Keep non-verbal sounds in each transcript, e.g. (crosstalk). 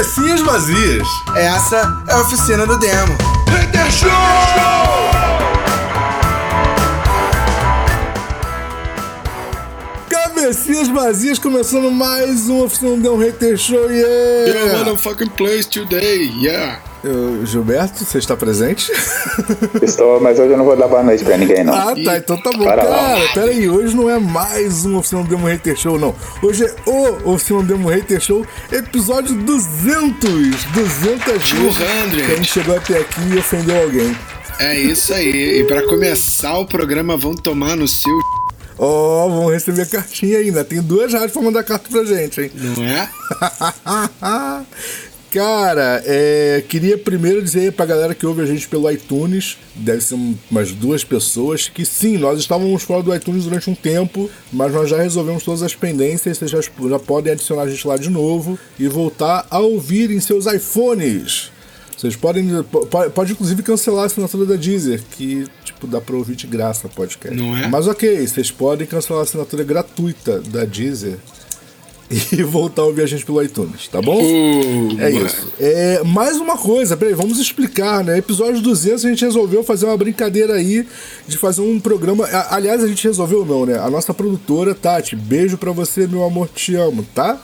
Cabecinhas vazias. Essa é a oficina do demo. Hater Show! Cabecinhas vazias, começando mais uma oficina do Demo Hater Show, yeah! Yo, motherfucking place today, yeah! Eu, Gilberto, você está presente? Estou, mas hoje eu não vou dar boa noite pra ninguém, não. Ah, tá, então tá bom. Para lá. Cara, pera aí, hoje não é mais um Oficina Demo Hater Show, não. Hoje é o Oficina Demo Hater Show, episódio 200! 200 vezes 200. que a gente chegou até aqui e ofendeu alguém. É isso aí. E pra começar o programa, vão tomar no seu. Ó, vamos receber cartinha ainda. Tem duas rádios pra mandar carta pra gente, hein? Não é? (laughs) Cara, é, queria primeiro dizer pra galera que ouve a gente pelo iTunes, deve ser um- umas duas pessoas, que sim, nós estávamos fora do iTunes durante um tempo, mas nós já resolvemos todas as pendências, vocês já, já podem adicionar a gente lá de novo e voltar a ouvir em seus iPhones. Vocês podem, po- pode inclusive cancelar a assinatura da Deezer, que tipo dá pra ouvir de graça o podcast. Não é? Mas ok, vocês podem cancelar a assinatura gratuita da Deezer (laughs) e voltar a ouvir a gente pelo iTunes, tá bom? Uh, É mano. isso. É, mais uma coisa, peraí, vamos explicar, né? Episódio 200 a gente resolveu fazer uma brincadeira aí de fazer um programa. Aliás, a gente resolveu não, né? A nossa produtora, Tati, beijo pra você, meu amor, te amo, tá?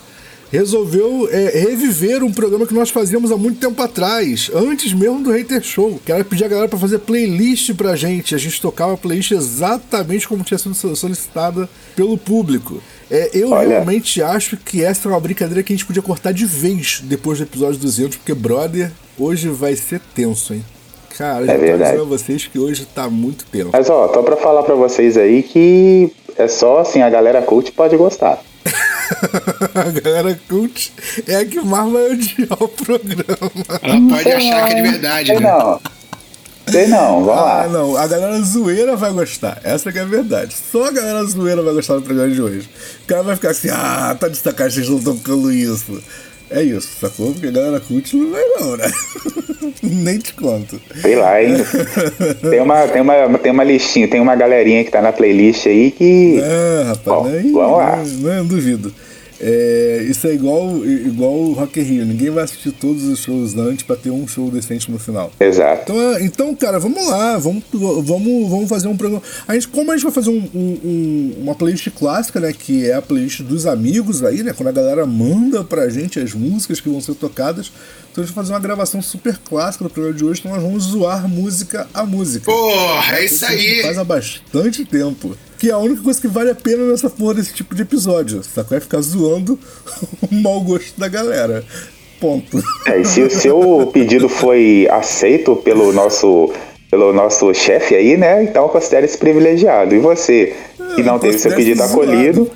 Resolveu é, reviver um programa que nós fazíamos há muito tempo atrás, antes mesmo do Hater Show, que era pedir a galera pra fazer playlist pra gente. A gente tocava a playlist exatamente como tinha sido so- solicitada pelo público. É, eu Olha. realmente acho que essa é uma brincadeira que a gente podia cortar de vez depois do episódio 200, porque, brother, hoje vai ser tenso, hein? Cara, eu já tô verdade. dizendo a vocês que hoje tá muito tenso. Mas ó, tô pra falar pra vocês aí que é só assim, a galera cult pode gostar. (laughs) a galera cult é a que mais vai odiar o programa. Ela pode achar que é de verdade, né? não. Sei não, vamos Ah, lá. não, a galera zoeira vai gostar. Essa que é a verdade. Só a galera zoeira vai gostar do programa de hoje. O cara vai ficar assim, ah, tá de sacanagem, vocês não estão tocando isso. É isso, sacou? Porque a galera cult não vai não, né? (laughs) Nem te conto. Sei lá, hein? (laughs) Tem uma, tem uma, tem uma listinha, tem uma galerinha que tá na playlist aí que. Ah, rapaz, Bom, nem, vamos lá. não, não duvido. É, isso é igual, igual o Rock in Rio. Ninguém vai assistir todos os shows antes pra ter um show decente no final. Exato. Então, é, então, cara, vamos lá, vamos, vamos, vamos fazer um programa. A gente, como a gente vai fazer um- um- uma playlist clássica, né? Que é a playlist dos amigos aí, né? Quando a galera manda pra gente as músicas que vão ser tocadas. Então a gente vai fazer uma gravação super clássica do programa de hoje. Então nós vamos zoar música a música. Porra, é isso a gente aí. faz há bastante tempo. Que é a única coisa que vale a pena nessa porra desse tipo de episódio. Sacou? É ficar zoando (laughs) o mau gosto da galera. Ponto. É, e se o seu pedido foi aceito pelo nosso, pelo nosso chefe aí, né? Então considere-se privilegiado. E você que não teve seu pedido zoado, acolhido,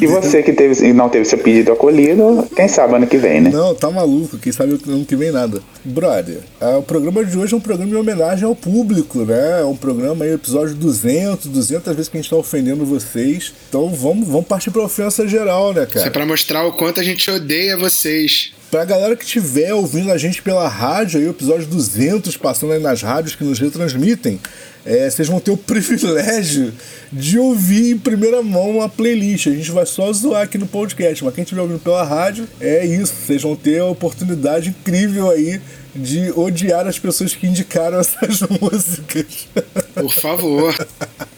e você que teve, e não teve seu pedido acolhido, quem sabe ano que vem, né? Não, tá maluco, quem sabe ano que vem nada. Brother, é, o programa de hoje é um programa de homenagem ao público, né? É um programa aí, episódio 200, 200 vezes que a gente tá ofendendo vocês. Então vamos, vamos partir pra ofensa geral, né, Isso é cara? pra mostrar o quanto a gente odeia vocês. Pra galera que estiver ouvindo a gente pela rádio, aí o episódio 200 passando aí nas rádios que nos retransmitem, é, vocês vão ter o (laughs) privilégio de ouvir em primeira mão a playlist. A gente vai só zoar aqui no podcast, mas quem estiver ouvindo pela rádio, é isso. Vocês vão ter a oportunidade incrível aí de odiar as pessoas que indicaram (laughs) essas músicas. Por favor.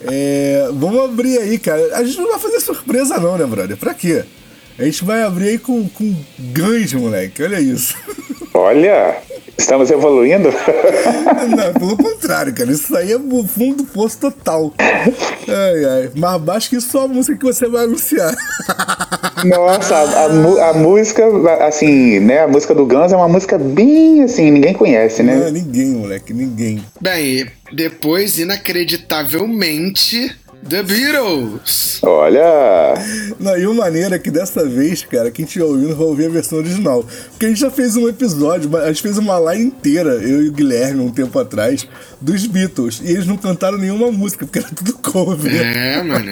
É, vamos abrir aí, cara. A gente não vai fazer surpresa não, né, brother? Pra quê? A gente vai abrir aí com, com Guns, moleque. Olha isso. Olha, estamos evoluindo. (laughs) Não, pelo contrário, cara. Isso aí é o fundo do poço total. Ai, ai. Mais baixo que só a música que você vai anunciar. (laughs) Nossa, a, a a música, assim, né? A música do Guns é uma música bem assim, ninguém conhece, Não né? ninguém, moleque. Ninguém. Bem, depois, inacreditavelmente, The Beatles. Olha, Não, e o maneiro é que dessa vez, cara, quem estiver ouvindo vai ouvir a versão original. Porque a gente já fez um episódio, a gente fez uma live inteira, eu e o Guilherme, um tempo atrás, dos Beatles. E eles não cantaram nenhuma música, porque era tudo cover. É, mano.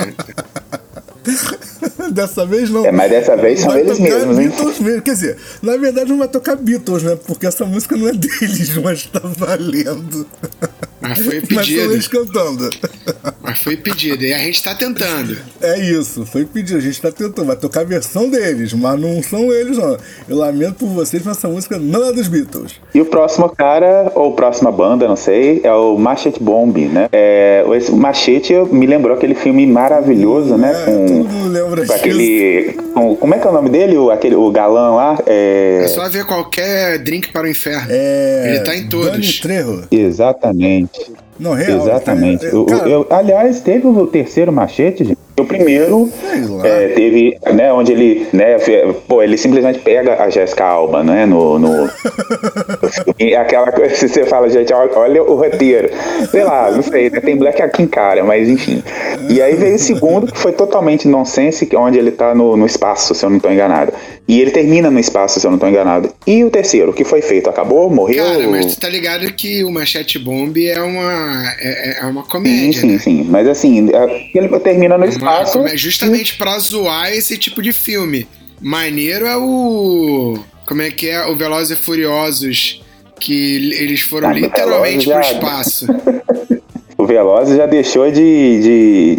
(laughs) Dessa vez não. É, mas dessa vez são Vai eles tocar mesmos, hein? Beatles mesmo. Quer dizer, na verdade não vai tocar Beatles, né? Porque essa música não é (laughs) deles, mas tá valendo. Mas foi Mas pedido. eles cantando. Mas foi pedido, e a gente tá tentando. É isso, foi pedido. A gente tá tentando. Vai tocar a versão deles, mas não são eles, não. Eu lamento por vocês, mas essa música não é dos Beatles. E o próximo cara, ou próxima banda, não sei, é o Machete Bomb, né? É, esse Machete me lembrou aquele filme maravilhoso, né? É, Com, todo mundo lembra com disso. aquele. com- como é que é o nome dele? O, aquele, o galã lá? É É, só ver qualquer drink para o inferno. É. Ele tá em todos. Dani Trejo. exatamente. Não, real. Exatamente. cara, O- o- cara, eu- aliás, teve o terceiro machete, gente. O primeiro é, teve, né, onde ele, né, pô, ele simplesmente pega a Jéssica Alba, né, no, no. (laughs) E aquela coisa que você fala, gente, olha, o roteiro. Sei lá, não sei, né, tem Black aqui em cara, mas enfim. E aí veio o segundo, que foi totalmente nonsense, que é onde ele tá no, no espaço, se eu não tô enganado. E ele termina no espaço, se eu não tô enganado. E o terceiro, o que foi feito? Acabou? Morreu? Cara, mas tu tá ligado que o Machete Bomb é uma, é, é uma Sim, comédia, sim, né? sim. Mas assim, é- ele termina no É comé- justamente pra zoar esse tipo de filme. Maneiro é o. Como é que é? O Velozes e Furiosos. Que eles foram Ah, literalmente pro espaço. (laughs) O Velozes já deixou de,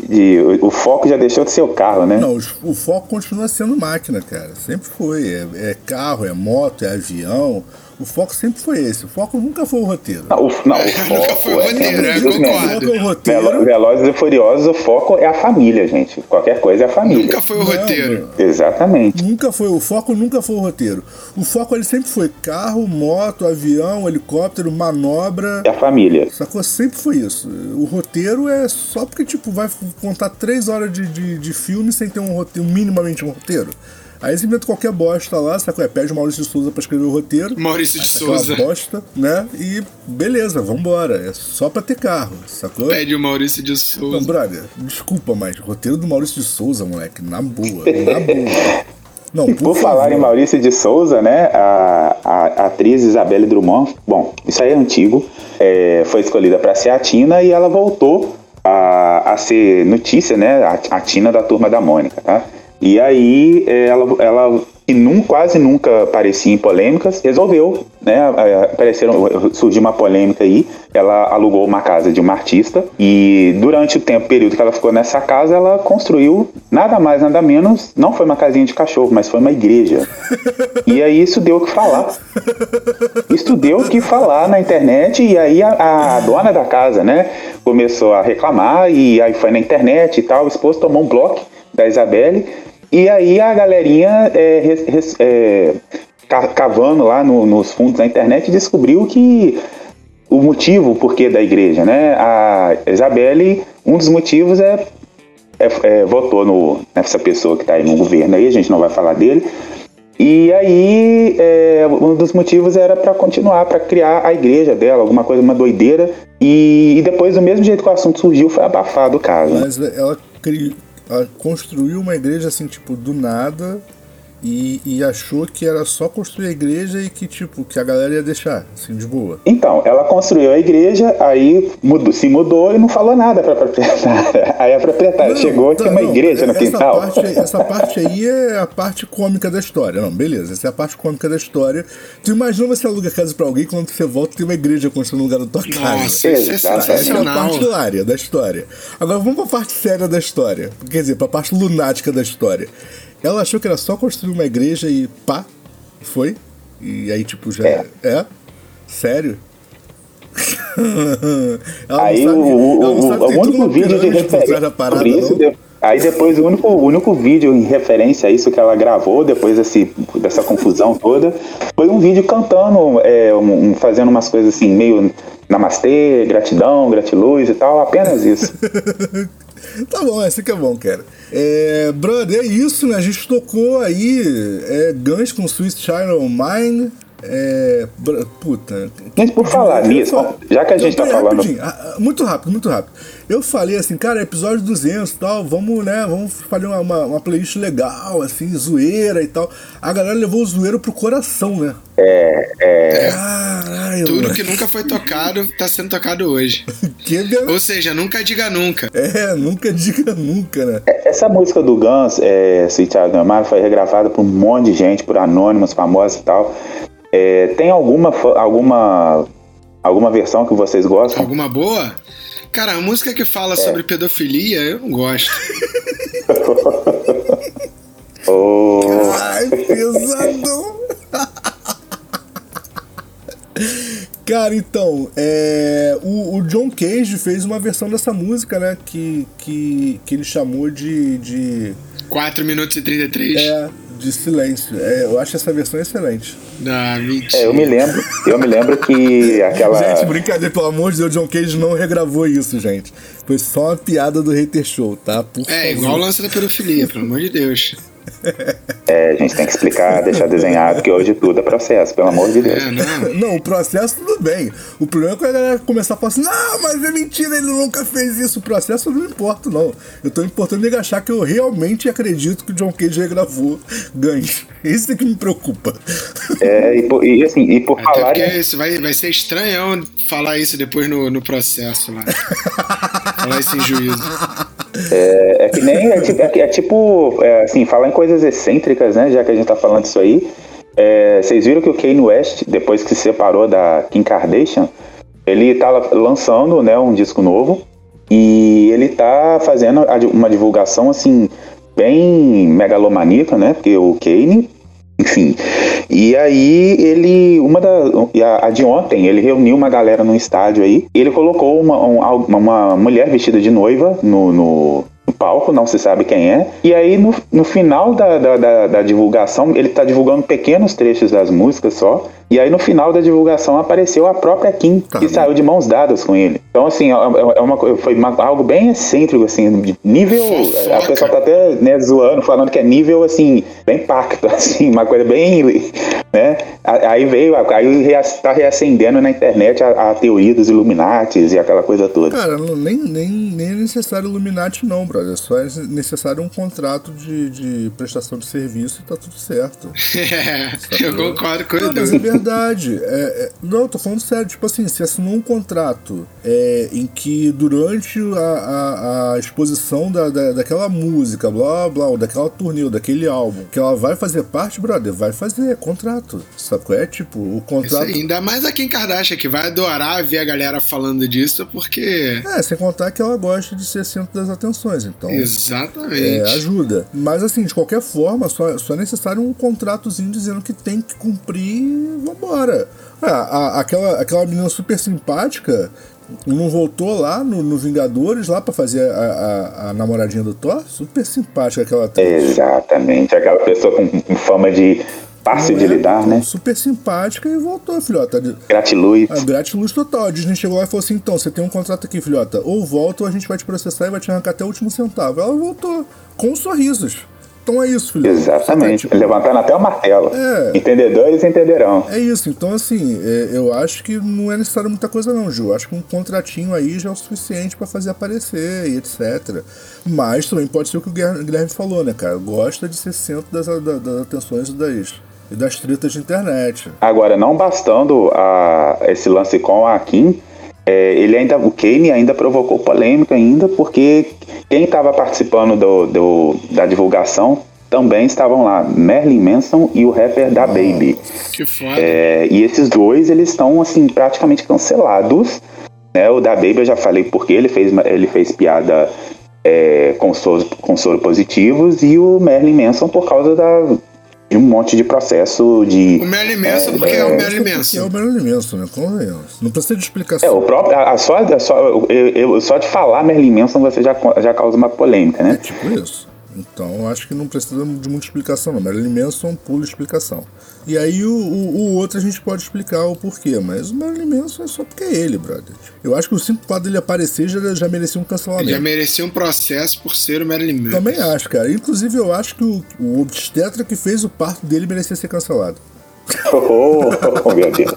de, de- O foco já deixou de ser o carro, né? Não, os- o foco continua sendo máquina, cara. Sempre foi. É, é carro, é moto, é avião. O foco sempre foi esse. O foco nunca foi o roteiro. Não, o, não, (laughs) o Nunca foco foi o é roteiro, simplesmente- concordo. O foco é o roteiro. Velo- Velozes e Furiosos, o foco é a família, gente. Qualquer coisa é a família. Nunca foi o Não, roteiro. Exatamente. Nunca foi, o foco nunca foi o roteiro. O foco ele sempre foi carro, moto, avião, helicóptero, manobra. É a família. Sacou? Sempre foi isso. O roteiro é só porque, tipo, vai contar três horas de, de, de filme sem ter um roteiro, minimamente um roteiro. Aí eles inventam qualquer bosta lá, sacou? É, pede o Maurício de Souza pra escrever o roteiro. Maurício de Aquela Souza. bosta, né? E beleza, vambora. É só pra ter carro, sacou? Pede o Maurício de Não, Souza. brother, desculpa, mas roteiro do Maurício de Souza, moleque, na boa, na boa. Não, E por falar favor. em Maurício de Souza, né? A, a, a atriz Isabelle Drummond, bom, isso aí é antigo, é, foi escolhida para ser a Tina e ela voltou a, a ser notícia, né? A, a Tina da turma da Mônica, tá? E aí é, ela, ela que num, quase nunca aparecia em polêmicas, resolveu, né? Apareceram, surgiu uma polêmica aí. Ela alugou uma casa de uma artista e durante o tempo, período que ela ficou nessa casa, ela construiu nada mais, nada menos. Não foi uma casinha de cachorro, mas foi uma igreja. E aí isso deu o que falar. Isso deu o que falar na internet e aí a, a dona da casa, né, começou a reclamar e aí foi na internet e tal, o esposo tomou um bloco da Isabelle e aí a galerinha é, res- é, ca- cavando lá no- nos fundos da internet descobriu que o motivo, porquê da igreja, né, a Isabelle, um dos motivos é é, é, votou no, nessa pessoa que está aí no governo aí, a gente não vai falar dele. E aí, é, um dos motivos era para continuar, para criar a igreja dela, alguma coisa, uma doideira. E, e depois, do mesmo jeito que o assunto surgiu, foi abafado o caso. Mas ela, cri... ela construiu uma igreja assim, tipo, do nada e, e achou que era só construir a igreja e que, tipo, que a galera ia deixar, assim, de boa. Então, ela construiu a igreja, aí mudou- se mudou e não falou nada para a proprietária. (laughs) Aí a proprietária Não, chegou e tá, tinha uma não, igreja no essa quintal. Parte, aí- essa parte aí é a parte cômica da história. Não, beleza, essa é a parte cômica da história. Tu imagina você aluga casa pra alguém quando você volta tem uma igreja construindo no lugar da tua casa. Nossa, isso é Exatamente. Essa é a sensacional. parte hilária da história. Agora vamos pra parte séria da história. Quer dizer, pra parte lunática da história. Ela achou que era só construir uma igreja e pá, foi. E aí, tipo, já. É. É? Sério? (laughs) Ela não Aí sabe- o, o, ela não o- sabe o toda único vídeo de referência da parada, isso, não? aí depois o único, o único vídeo em referência a isso que ela gravou depois desse, dessa confusão (laughs) toda foi um vídeo cantando, é, um- fazendo umas coisas assim meio namastê, gratidão, gratiluz e tal, apenas isso. (laughs) (laughs) Tá bom, esse que é bom, cara. É, brother, é isso, né? A gente tocou aí é, Guns com Swiss Child Mine. É, puta. Gente, por falar nisso, já que a gente tá falando- rapidinho, ah, ah, Muito rápido, muito rápido. Eu falei assim, cara, episódio 200 e tal, vamos, né, vamos fazer uma, uma, uma playlist legal, assim, zoeira e tal. A galera levou o zoeiro pro coração, né? É, é, Caralho, Tudo mano. que nunca foi tocado tá sendo tocado hoje. (laughs) Ou seja, nunca diga nunca. É, nunca diga nunca, né? essa música do Guns, é, Sweet Child Mine, foi regravada por um monte de gente, por anônimos, famosos e tal. É, tem alguma, alguma, alguma versão que vocês gostam? Alguma boa? Cara, a música que fala sobre pedofilia, eu não gosto. (laughs) Oh, Ai, pesadão. Cara, então, é, o, o John Cage fez uma versão dessa música, né? Que, que, que ele chamou de. de 4 minutos e 33. é, de silêncio. É, eu acho essa versão excelente. Ah, mentira. é, eu me lembro, eu me lembro que aquela. Gente, brincadeira, pelo amor de Deus, John Cage não regravou isso, gente. Foi só uma piada do Hater Show, tá? Por É, favor. igual o lance da pedofilia, pelo amor de Deus. (laughs) É, a gente tem que explicar, deixar desenhado, que hoje tudo é processo, pelo amor de Deus. É, não. Não, o processo tudo bem. O problema é quando a galera começar a falar assim, não, mas é mentira, ele nunca fez isso. O processo eu não importa, não. Eu tô importando em achar que eu realmente acredito que o John Cage regravou ganhos. Isso é que me preocupa. É, e, por, e assim, e por Até falar porque em, isso vai, vai ser estranhão falar isso depois no, no processo lá. (laughs) falar isso em juízo. É, é que nem. É, é é tipo. é, assim, falar em coisas excêntricas, né? Já que a gente tá falando disso aí. é, vocês viram que o Kanye West, depois que se separou da Kim Kardashian, ele tá lançando né, um disco novo. E ele tá fazendo uma divulgação, assim, bem megalomaníaca, né? Porque o Kanye. Enfim. E aí ele. Uma da. A, a de ontem, ele reuniu uma galera num estádio aí. E ele colocou uma, um- uma, uma mulher vestida de noiva no, no, no palco, não se sabe quem é. E aí no, no final da, da, da- da divulgação, ele tá divulgando pequenos trechos das músicas só. E aí no final da divulgação apareceu a própria Kim, Tá. que saiu de mãos dadas com ele. Então, assim, é, é uma, co- foi uma- algo bem excêntrico, assim, de nível. Fofoca. A pessoa tá até né, zoando, falando que é nível, assim, bem pacto, (laughs) assim, uma coisa bem. Né? Aí veio, aí tá reacendendo na internet a, a teoria dos Illuminatis e aquela coisa toda. Cara, nem, nem, nem é necessário Illuminati, não, brother. Só é necessário um contrato de, de prestação de serviço e tá tudo certo. É, (laughs) eu concordo com Não, mas é verdade. É, é- não, eu tô falando sério. Tipo assim, se assinou um contrato é, em que durante a, a, a exposição da, da, daquela música, blá blá, ou daquela turnê, ou daquele álbum, que ela vai fazer parte, brother, vai fazer, é contrato. Sabe qual é? Tipo, o contrato. aí, ainda mais a Kim Kardashian, que vai adorar ver a galera falando disso, porque. É, sem contar que ela gosta de ser centro das atenções, então. É, Exatamente. ajuda. Mas assim, de qualquer forma, só, só é necessário um contratozinho dizendo que tem que cumprir e vambora. Ah, a- aquela, aquela menina super simpática não voltou lá no, no Vingadores lá pra fazer a, a- a namoradinha do Thor? Super simpática aquela atriz. Exatamente, aquela pessoa com, com fama de fácil Não de é? lidar, né? Super simpática e voltou, filhota. Gratiluz. A gratiluz total. A Disney chegou lá e falou assim: então, você tem um contrato aqui, filhota. Ou volta ou a gente vai te processar e vai te arrancar até o último centavo. Ela voltou, com sorrisos. Então é isso, filhota. Exatamente, tá, tipo, levantando até o martelo. É. Entendedores entenderão. É isso, então assim, é, eu acho que não é necessário muita coisa não. Eu Acho que um contratinho aí já é o suficiente pra fazer aparecer e etc. Mas também pode ser o que o Guilherme falou, né, cara? Gosta de ser centro das, da- das atenções e das, e das tretas de internet. Agora, não bastando a, esse lance com a Kim, é, ele ainda, o Kane ainda provocou polêmica ainda, porque quem estava participando do, do- da divulgação também estavam lá, Marilyn Manson e o rapper da Baby. Que foda. É, e esses dois, eles estão, assim, praticamente cancelados. Né? O da Baby eu já falei porque ele fez, ele fez piada é, com, soro, com soro positivos e o Marilyn Manson por causa da, de um monte de processo de... O Marilyn Manson, porque é, o Marilyn É o Manson. Marilyn Manson, né? Convenhamos. Não precisa de É, explicação. o próprio, a, a só, a só, eu, eu- só de falar Marilyn Manson você já, já causa uma polêmica, É né? tipo isso. Então acho que não precisa de muita explicação, não. Marilyn Manson pula explicação. E aí o, o, o outro a gente pode explicar o porquê, mas o Marilyn Manson é só porque é ele, brother. Eu acho que o simples fato dele aparecer já, já merecia um Ele cancelamento. já merecia um processo por ser o Marilyn Manson. Também acho, cara. Inclusive eu acho que o, o obstetra que fez o parto dele merecia ser cancelado. Oh, oh, meu Deus.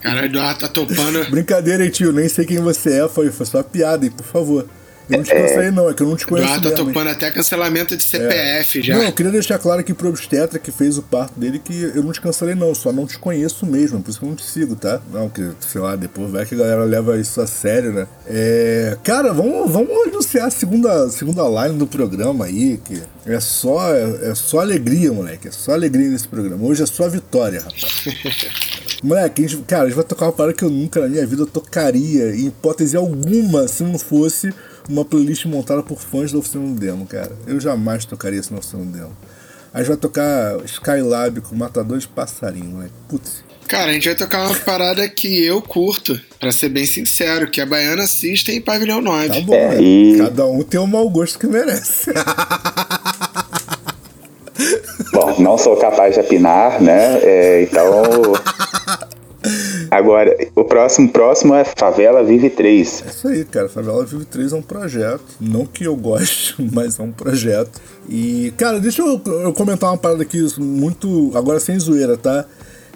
Cara, o Eduardo tá topando. (laughs) Brincadeira, hein, tio? Nem sei quem você é, foi, foi só piada, hein? Por favor. Eu não te cancelei, não, é que eu não te conheço Eduardo tá topando até cancelamento de CPF já. Não, eu queria deixar claro aqui pro obstetra que fez o parto dele que eu não te cancelei, não, só não te conheço mesmo, por isso que eu não te sigo, tá? Não, que, sei lá, depois vai que a galera leva isso a sério, né? É. Cara, vamos, vamos anunciar a segunda, segunda line do programa aí, que é só, é, é só alegria, moleque. É só alegria nesse programa. Hoje é só vitória, rapaz. (laughs) Moleque, a gente, cara, a gente vai tocar uma parada que eu nunca na minha vida tocaria, em hipótese alguma, se não fosse uma playlist montada por fãs da Oficina do Demo, cara. Eu jamais tocaria isso na Oficina do Demo. A gente vai tocar Skylab com Matador de Passarinho, moleque. Putz. Cara, a gente vai tocar uma parada que eu curto, pra ser bem sincero, que é Baiana System e Pavilhão 9. Tá bom, É, né? e- Cada um tem o mau gosto que merece. Bom, não sou capaz de apinar, né? É, então. (laughs) Agora, o próximo próximo é Favela Vive 3. É isso aí, cara. Favela Vive 3 é um projeto. Não que eu goste, (laughs) mas é um projeto. E, cara, deixa eu, eu comentar uma parada aqui muito. Agora sem zoeira, tá?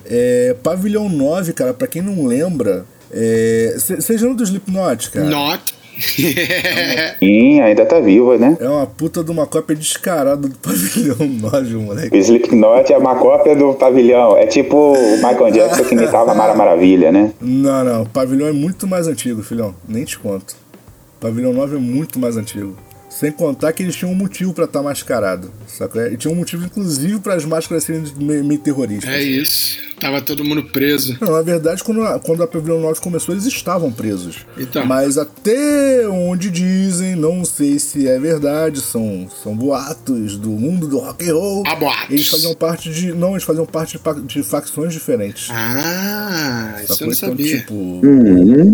É, Pavilhão 9, cara, pra quem não lembra. Vocês lembram do Slipknot, cara? Not. (laughs) Sim, ainda tá viva, né? É uma puta de uma cópia descarada do Pavilhão (laughs) 9, O moleque. Slipknot é uma cópia do pavilhão. É tipo o Michael (laughs) Jackson que imitava a Mara Maravilha, né? Não, não. O Pavilhão é muito mais antigo, filhão. Nem te conto. O Pavilhão 9 é muito mais antigo. Sem contar que eles tinham um motivo pra estar mascarado, sacou? E tinha um motivo, inclusive, para as máscaras serem meio, meio terroristas. É isso. Tava todo mundo preso. Não, na verdade, quando a, quando a Pavilhão 9 começou, eles estavam presos. Então. Mas até onde dizem, não sei se é verdade, são, são boatos do mundo do rock and roll. Há boatos. Eles faziam parte de. Não, eles faziam parte de, de facções diferentes. Ah, isso eu Sacou? não Então, sabia. tipo.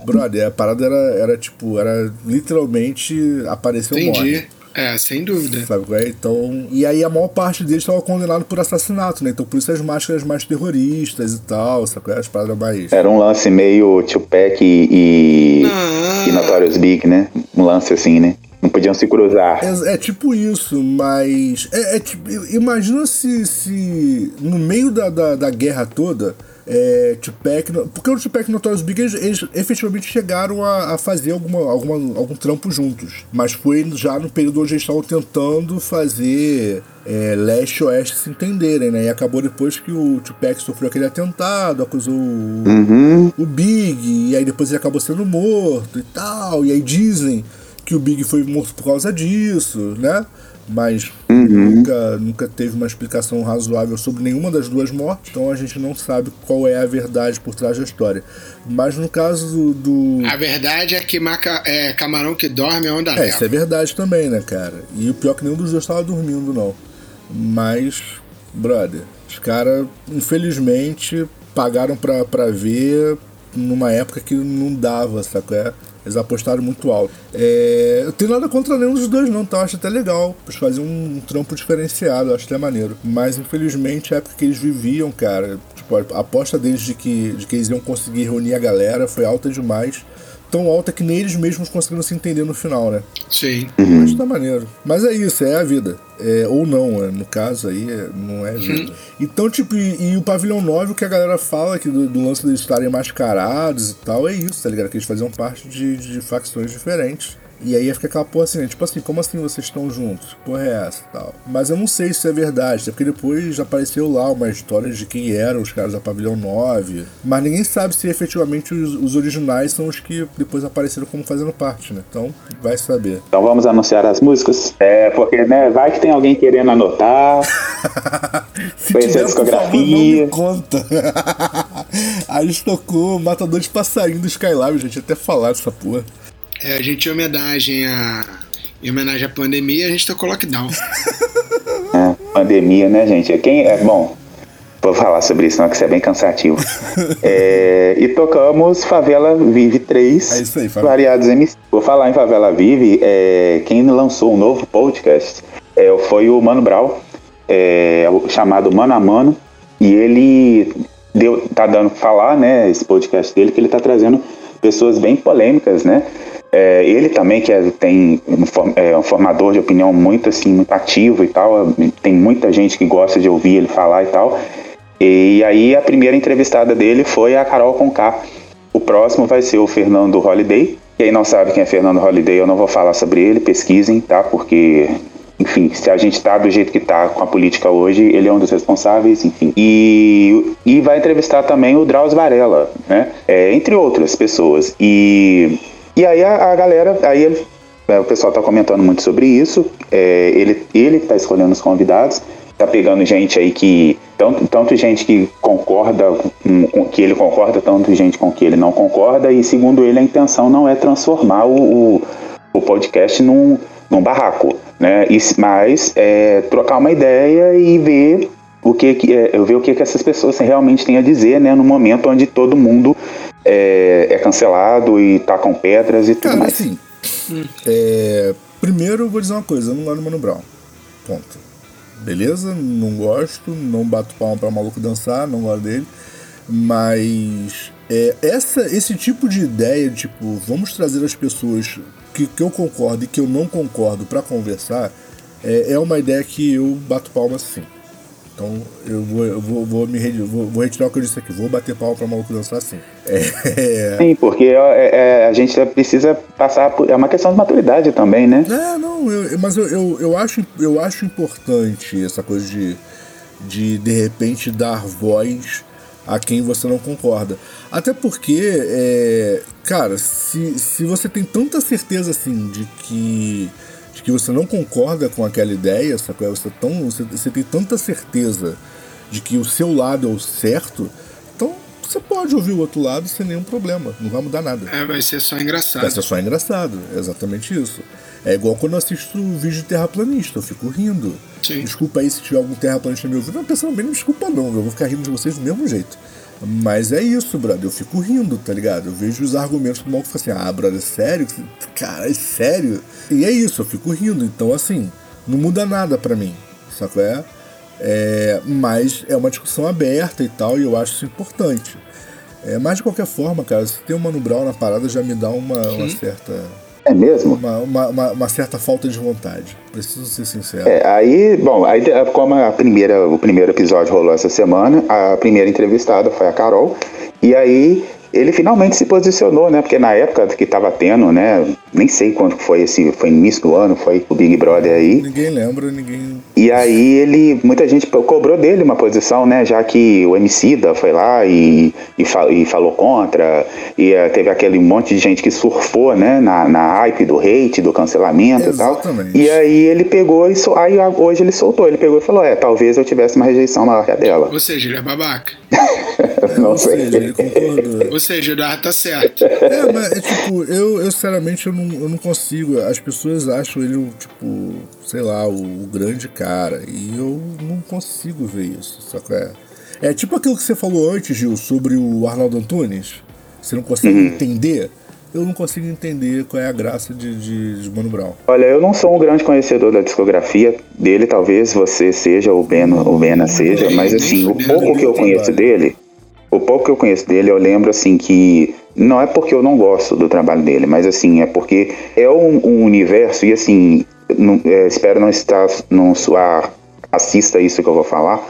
Brother, a parada era, era tipo, era literalmente apareceu morre. É, sem dúvida. Sabe qual é? Então. E aí a maior parte deles estava condenado por assassinato, né? Então por isso as máscaras mais terroristas e tal, sabe qual é? As paradas mais. Era um lance meio Tupac e, Ah. e Notorious Big, né? Um lance assim, né? Não podiam se cruzar. É, é tipo isso, mas. É, é tipo. Imagina se, se no meio da, da, da guerra toda. É, Tupac, porque o Tupac e o Notorious Big eles, eles efetivamente chegaram a, a fazer alguma, alguma, algum trampo juntos. Mas foi já no período onde eles estavam tentando fazer é, leste e oeste se entenderem, né? E acabou depois que o Tupac sofreu aquele atentado, acusou o, Uhum. o Big, e aí depois ele acabou sendo morto e tal. E aí dizem que o Big foi morto por causa disso, né? Mas nunca, nunca teve uma explicação razoável sobre nenhuma das duas mortes, então a gente não sabe qual é a verdade por trás da história. Mas no caso do. do... A verdade é que maca... é, camarão que dorme é onda É, isso é leva. verdade também, né, cara? E o pior é que nenhum dos dois estava dormindo, não. Mas, brother, os caras, infelizmente, pagaram pra, pra ver numa época que não dava, saco? É? Eles apostaram muito alto. É, eu tenho nada contra nenhum dos dois, não, tá? Eu acho até legal. Eles faziam um, trampo diferenciado, eu acho até maneiro. Mas, infelizmente, a época que eles viviam, cara, tipo, a aposta deles de que, de que eles iam conseguir reunir a galera foi alta demais. Tão alta que nem eles mesmos conseguiram se entender no final, né? Sim. Mas tá maneiro. Mas é isso, é a vida. É, ou não, é, no caso aí, é- não é vida. Então, tipo, e, e o Pavilhão 9, o que a galera fala que do, do lance deles estarem mascarados e tal, é isso, tá ligado? Que eles faziam parte de, de facções diferentes. E aí fica aquela porra assim, né? tipo assim, como assim vocês estão juntos? Porra é essa e tal. Mas eu não sei se isso é verdade, até porque depois apareceu lá uma história de quem eram os caras da Pavilhão 9. Mas ninguém sabe se efetivamente os, os originais são os que depois apareceram como fazendo parte, né? Então, vai saber. Então vamos anunciar as músicas? É, porque, né, vai que tem alguém querendo anotar. (laughs) Conhecer a favor, discografia. me conta. a gente tocou Matador de Passarinho do Skylab, gente, até falar dessa porra. É, a gente, em homenagem a. Em homenagem à pandemia, a gente tocou lockdown. É, pandemia, né, gente? Quem é bom? Vou falar sobre isso, não, que isso é bem cansativo. (laughs) É, e tocamos Favela Vive 3. É isso aí, Favela. Variados MC. Vou falar em Favela Vive, é, quem lançou um novo podcast é, foi o Mano Brau, é, chamado Mano a Mano. E ele deu, tá dando falar, né? Esse podcast dele, que ele tá trazendo pessoas bem polêmicas, né? É, ele também, que é, tem um, é, um formador de opinião muito assim, muito ativo e tal. Tem muita gente que gosta de ouvir ele falar e tal. E aí a primeira entrevistada dele foi a Carol Conká. O próximo vai ser o Fernando Holiday. Quem não sabe quem é Fernando Holiday, eu não vou falar sobre ele, pesquisem, tá? Porque, enfim, se a gente tá do jeito que tá com a política hoje, ele é um dos responsáveis, enfim. E, e vai entrevistar também o Drauzio Varela, né? É, entre outras pessoas. E, e aí a, a galera, aí ele- é, o pessoal tá comentando muito sobre isso. É, ele, ele que tá escolhendo os convidados. tá pegando gente aí que. Tanto, tanto gente que concorda com, com que ele concorda, tanto gente com que ele não concorda, e segundo ele, a intenção não é transformar o, o, o podcast num, num barraco, né? E, mas é trocar uma ideia e ver o que, que é, ver o que, que essas pessoas realmente têm a dizer, né? No momento onde todo mundo é, é cancelado e tá com pedras e tudo Cara, mais. assim, é, primeiro eu vou dizer uma coisa, eu não gosto do Mano Brown. Ponto. Beleza? Não gosto, não bato palma pra maluco dançar, não gosto dele. Mas é, essa, esse tipo de ideia, tipo, vamos trazer as pessoas que, que eu concordo e que eu não concordo pra conversar, é, é uma ideia que eu bato palma sim. Então eu vou, eu vou, vou me vou, vou retirar o que eu disse aqui, vou bater palma pra maluco dançar sim. É, Sim, porque é, é, a gente precisa passar por. É uma questão de maturidade também, né? É, não, eu- mas eu, eu, eu, acho, eu acho importante essa coisa de, de, de repente, dar voz a quem você não concorda. Até porque, é, cara, se, se você tem tanta certeza assim de que, que você não concorda com aquela ideia, sacou? Você, tão, você, você tem tanta certeza de que o seu lado é o certo, então você pode ouvir o outro lado sem nenhum problema, não vai mudar nada. É, vai ser só engraçado. Vai ser só engraçado, é exatamente isso. É igual quando eu assisto vídeo de terraplanista, eu fico rindo. Sim. Desculpa aí se tiver algum terraplanista me ouvindo. Não, pessoalmente não desculpa não, eu vou ficar rindo de vocês do mesmo jeito. Mas é isso, brother, eu fico rindo, tá ligado? Eu vejo os argumentos do maluco e falo assim, ah, brother, sério? Cara, é sério? E é isso, eu fico rindo. Então, assim, não muda nada pra mim, sabe? É? É, mas é uma discussão aberta e tal, e eu acho isso importante. É, mas de qualquer forma, cara, se tem o Mano Brown na parada já me dá uma, uma certa. É mesmo? Uma, uma, uma- uma certa falta de vontade. Preciso ser sincero. É, aí, bom, aí como a primeira, o primeiro episódio rolou essa semana, a primeira entrevistada foi a Carol, e aí ele finalmente se posicionou, né? Porque na época que tava tendo, né? Nem sei quando foi esse, foi no início do ano, foi o Big Brother aí. Ninguém lembra, ninguém. E aí ele, muita gente cobrou dele uma posição, né? Já que o Emicida foi lá e, e, fa- e falou contra, e eh, teve aquele monte de gente que surfou, né? Na, na hype do hate, do cancelamento Exatamente. e tal. E aí ele pegou e sol- aí hoje ele soltou, ele pegou e falou, é, talvez eu tivesse uma rejeição maior que a dela. Ou seja, ele é babaca. (laughs) Não Ou sei. seja, ele concordou. Ou seja, o Eduardo tá certo. É, mas é tipo, eu, eu sinceramente eu não, eu não consigo. As pessoas acham ele, o, tipo, sei lá, o, o grande cara. E eu não consigo ver isso, saca? É, é tipo aquilo que você falou antes, Gil, sobre o Arnaldo Antunes. Você não consegue entender. Eu não consigo entender qual é a graça de, de, de Mano Brown. Olha, eu não sou um grande conhecedor da discografia dele, talvez você seja, o Beno, o Bena seja, mas assim, o pouco que eu conheço dele, o pouco que eu conheço dele, eu lembro assim que não é porque eu não gosto do trabalho dele, mas assim, é porque é um, um universo e assim, não- é, espero não estar, não soar racista isso que eu vou falar,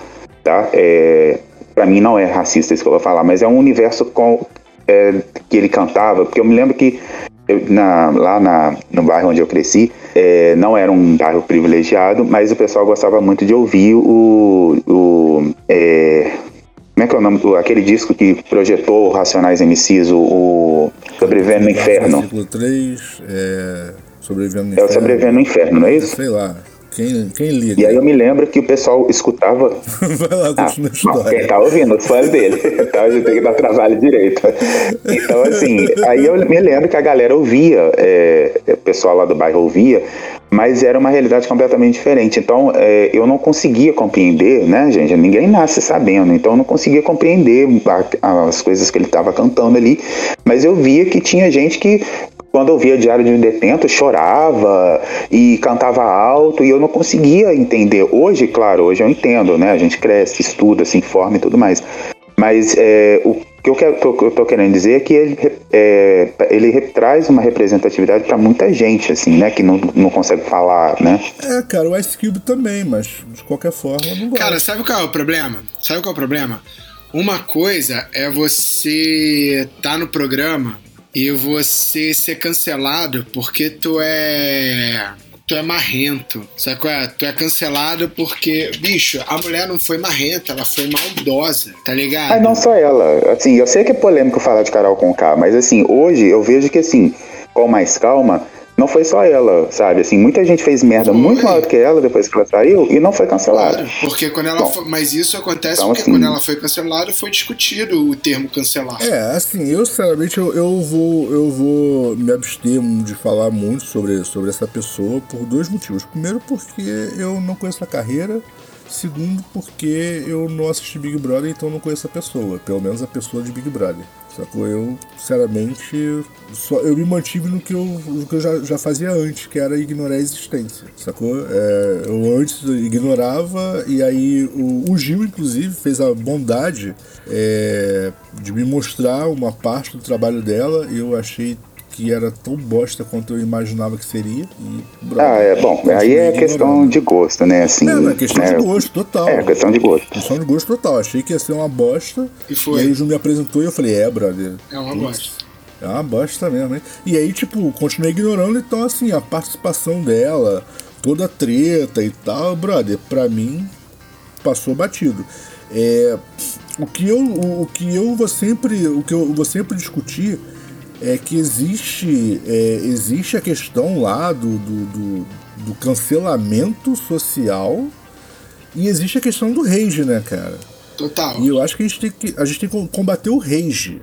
tá? É, para mim não é racista isso que eu vou falar, mas é um universo com, é, que ele cantava, porque eu me lembro que eu- na- lá na- no bairro onde eu cresci, é, não era um bairro privilegiado, mas o pessoal gostava muito de ouvir o. o, é, como é que é o nome? do- Aquele disco que projetou o Racionais MCs, o, o Sobrevivendo no Inferno. Versículo 3, é, sobrevivendo no É o Sobrevivendo no Inferno, não é isso? Sei lá. Quem, quem liga? E aí eu me lembro que o pessoal escutava. (laughs) Vai lá, Ah, continua a não, quem história. tá ouvindo, os fãs dele. (laughs) Então a gente tem que dar trabalho direito. Então, assim, aí eu me lembro que a galera ouvia, é, o pessoal lá do bairro ouvia, mas era uma realidade completamente diferente. Então, é, eu não conseguia compreender, né, gente? Ninguém nasce sabendo, então eu não conseguia compreender as coisas que ele estava cantando ali, mas eu via que tinha gente que quando eu via Diário de um Detento, chorava e cantava alto e eu não conseguia entender. Hoje, claro, hoje eu entendo, né? A gente cresce, estuda, se informa e tudo mais. Mas é, o que eu, tô querendo dizer é que ele, é, ele traz uma representatividade para muita gente, assim, né? Que não, não consegue falar, né? É, cara, o Ice Cube também, mas de qualquer forma eu não gosto. Cara, sabe qual é o problema? Sabe qual é o problema? Uma coisa é você tá no programa e você ser cancelado porque tu é. Tu é marrento, sabe qual é? Tu é cancelado porque, bicho, a mulher não foi marrenta, ela foi maldosa, tá ligado? Mas não só ela. Assim, eu sei que é polêmico falar de Carol com K, mas assim, hoje eu vejo que assim, com mais calma, não foi só ela, sabe? Assim, muita gente fez merda Foi. muito maior do que ela depois que ela saiu e não foi cancelada. Claro, porque quando ela Bom, foi, mas isso acontece então, porque assim- quando ela foi cancelada foi discutido o termo cancelar. É, assim, eu sinceramente eu, eu vou eu vou me abster de falar muito sobre, sobre essa pessoa por dois motivos. Primeiro porque eu não conheço a carreira, segundo porque eu não assisti Big Brother, então eu não conheço a pessoa, pelo menos a pessoa de Big Brother. Sacou? Eu, sinceramente, só, eu me mantive no que eu, no que eu já, já fazia antes, que era ignorar a existência, sacou? É, eu antes ignorava, e aí o, o Gil, inclusive, fez a bondade é, de me mostrar uma parte do trabalho dela, e eu achei que era tão bosta quanto eu imaginava que seria. E, brother, Ah, é bom. continuei Aí é ignorando. questão de gosto, né? Assim, É, não, é questão né? de gosto, total. É, questão de gosto. Questão de gosto total. Achei que ia ser uma bosta. E foi. aí o Ju me apresentou e eu falei, é, brother. É uma putz, bosta. É uma bosta mesmo, hein? E aí, tipo, continuei ignorando, então, assim, a participação dela, toda a treta e tal, brother, pra mim, passou batido. É, o que eu, o, o que eu vou sempre, o que eu vou sempre discutir é que existe, é, existe a questão lá do, do, do, do cancelamento social e existe a questão do rage, né, cara? Total. E eu acho que a gente tem que, a gente tem que combater o rage.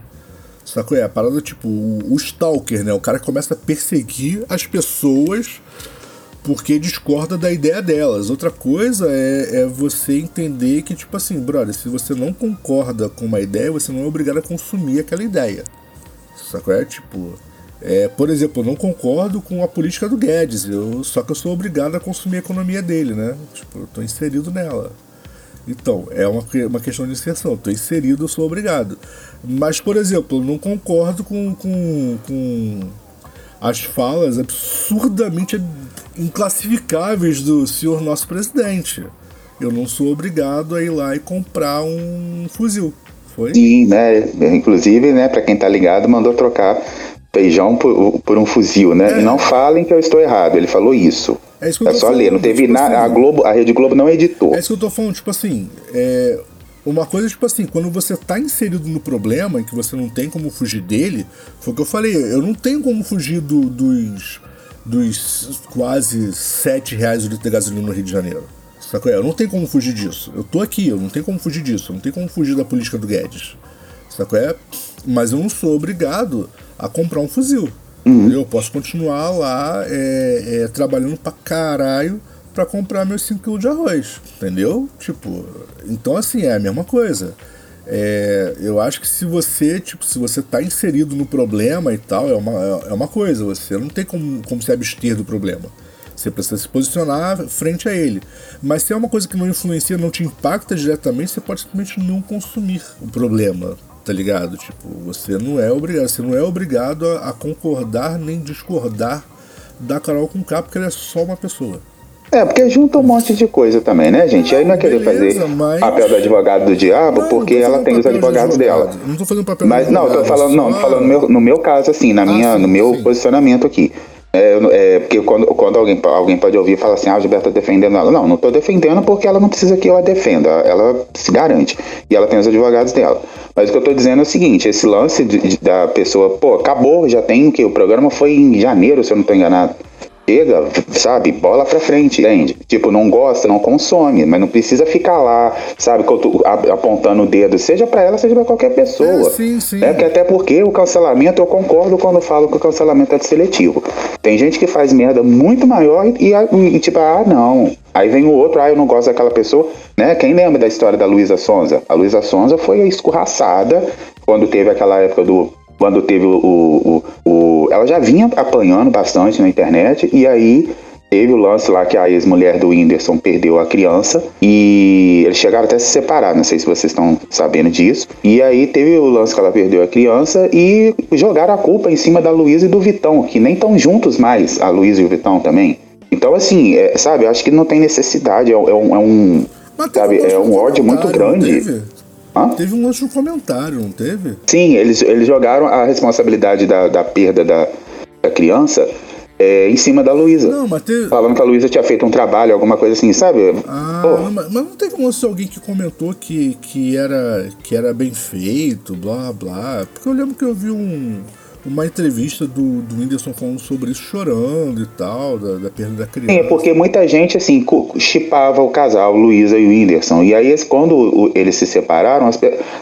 Sacou? É a parada tipo o, o stalker, né? O cara começa a perseguir as pessoas porque discorda da ideia delas. Outra coisa é, é você entender que, tipo assim, brother, se você não concorda com uma ideia, você não é obrigado a consumir aquela ideia. Sacou? É tipo. É, por exemplo, eu não concordo com a política do Guedes, eu, só que eu sou obrigado a consumir a economia dele, né? Tipo, eu tô inserido nela. Então, é uma, uma questão de inserção. Tô inserido, eu sou obrigado. Mas, por exemplo, não concordo com, com, com as falas absurdamente inclassificáveis do senhor nosso presidente. Eu não sou obrigado a ir lá e comprar um fuzil. Foi? Sim, né? Inclusive, né, pra quem tá ligado, mandou trocar feijão por, por um fuzil, né? É. Não falem que eu estou errado. Ele falou isso. É isso É só ler. Não falando, teve tipo nada. A assim. Globo, a Rede Globo não editou. É isso que eu tô falando, tipo assim, é, uma coisa, tipo assim, quando você tá inserido no problema, em que você não tem como fugir dele, foi o que eu falei, eu não tenho como fugir do- dos, dos quase 7 reais o litro de gasolina no Rio de Janeiro. Sacou? Eu não tenho como fugir disso. Eu tô aqui, eu não tenho como fugir disso. Eu não tenho como fugir da política do Guedes. Sacou? É? Mas eu não sou obrigado a comprar um fuzil. entendeu? Eu posso continuar lá é, é, trabalhando pra caralho pra comprar meus 5 kg de arroz. Entendeu? Tipo, então assim, é a mesma coisa. É, eu acho que se você, tipo, se você tá inserido no problema e tal, é uma, é uma coisa. Você não tem como, como se abster do problema. Você precisa se posicionar frente a ele. Mas se é uma coisa que não influencia, não te impacta diretamente, você pode simplesmente não consumir o problema, tá ligado? Tipo, você não é obrigado, você não é obrigado a, a concordar nem discordar da Carol com K, porque ela é só uma pessoa. É, porque junta um monte de coisa também, né, gente? Não, Aí não é querer beleza, fazer mas- papel do advogado do diabo, Não, porque não tô ela tem os de advogados advogado. dela. Não tô fazendo papel Mas de não, eu tô advogado, falando, não, tô falando no meu, no meu caso, assim, na minha, sim, no meu sim. posicionamento aqui. É, é, porque quando, quando alguém, alguém pode ouvir e falar assim, ah, a Gilberto tá defendendo ela. Não, não tô defendendo porque ela não precisa que eu a defenda. Ela se garante. E ela tem os advogados dela. Mas o que eu tô dizendo é o seguinte, esse lance de- de- da pessoa, pô, acabou, já tem o que? O programa foi em janeiro, se eu não tô enganado. Chega, sabe, bola pra frente, entende? Tipo, não gosta, não consome, mas não precisa ficar lá, sabe, apontando o dedo, seja pra ela, seja pra qualquer pessoa. É, sim, sim. É que até porque o cancelamento, eu concordo quando falo que o cancelamento é seletivo. Tem gente que faz merda muito maior e, e, e tipo, ah, não. Aí vem o outro, ah, eu não gosto daquela pessoa, né? Quem lembra da história da Luísa Sonza? A Luísa Sonza foi escorraçada quando teve aquela época do quando teve o, o, o, Ela já vinha apanhando bastante na internet, e aí teve o lance lá que a ex-mulher do Whindersson perdeu a criança, e eles chegaram até a se separar, não sei se vocês estão sabendo disso. E aí teve o lance que ela perdeu a criança, e jogaram a culpa em cima da Luísa e do Vitão, que nem estão juntos mais, a Luísa e o Vitão também. Então, assim, é, sabe, eu acho que não tem necessidade, é, um- é um. É um sabe, é um ódio muito grande. Teve? Hã? Teve um lance no comentário, não teve? Sim, eles, eles jogaram a responsabilidade da, da perda da, da criança é, em cima da Luísa. Não, mas teve. Falando que a Luísa tinha feito um trabalho, alguma coisa assim, sabe? Ah, não, mas mas não teve um lance de alguém que comentou que, que, era, que era bem feito, blá blá. Porque eu lembro que eu vi um, uma entrevista do, do Whindersson falando sobre isso, chorando e tal, da, da perda da criança. Sim, é porque muita gente, assim, chipava o casal, Luísa e o Whindersson. E aí, quando eles se separaram,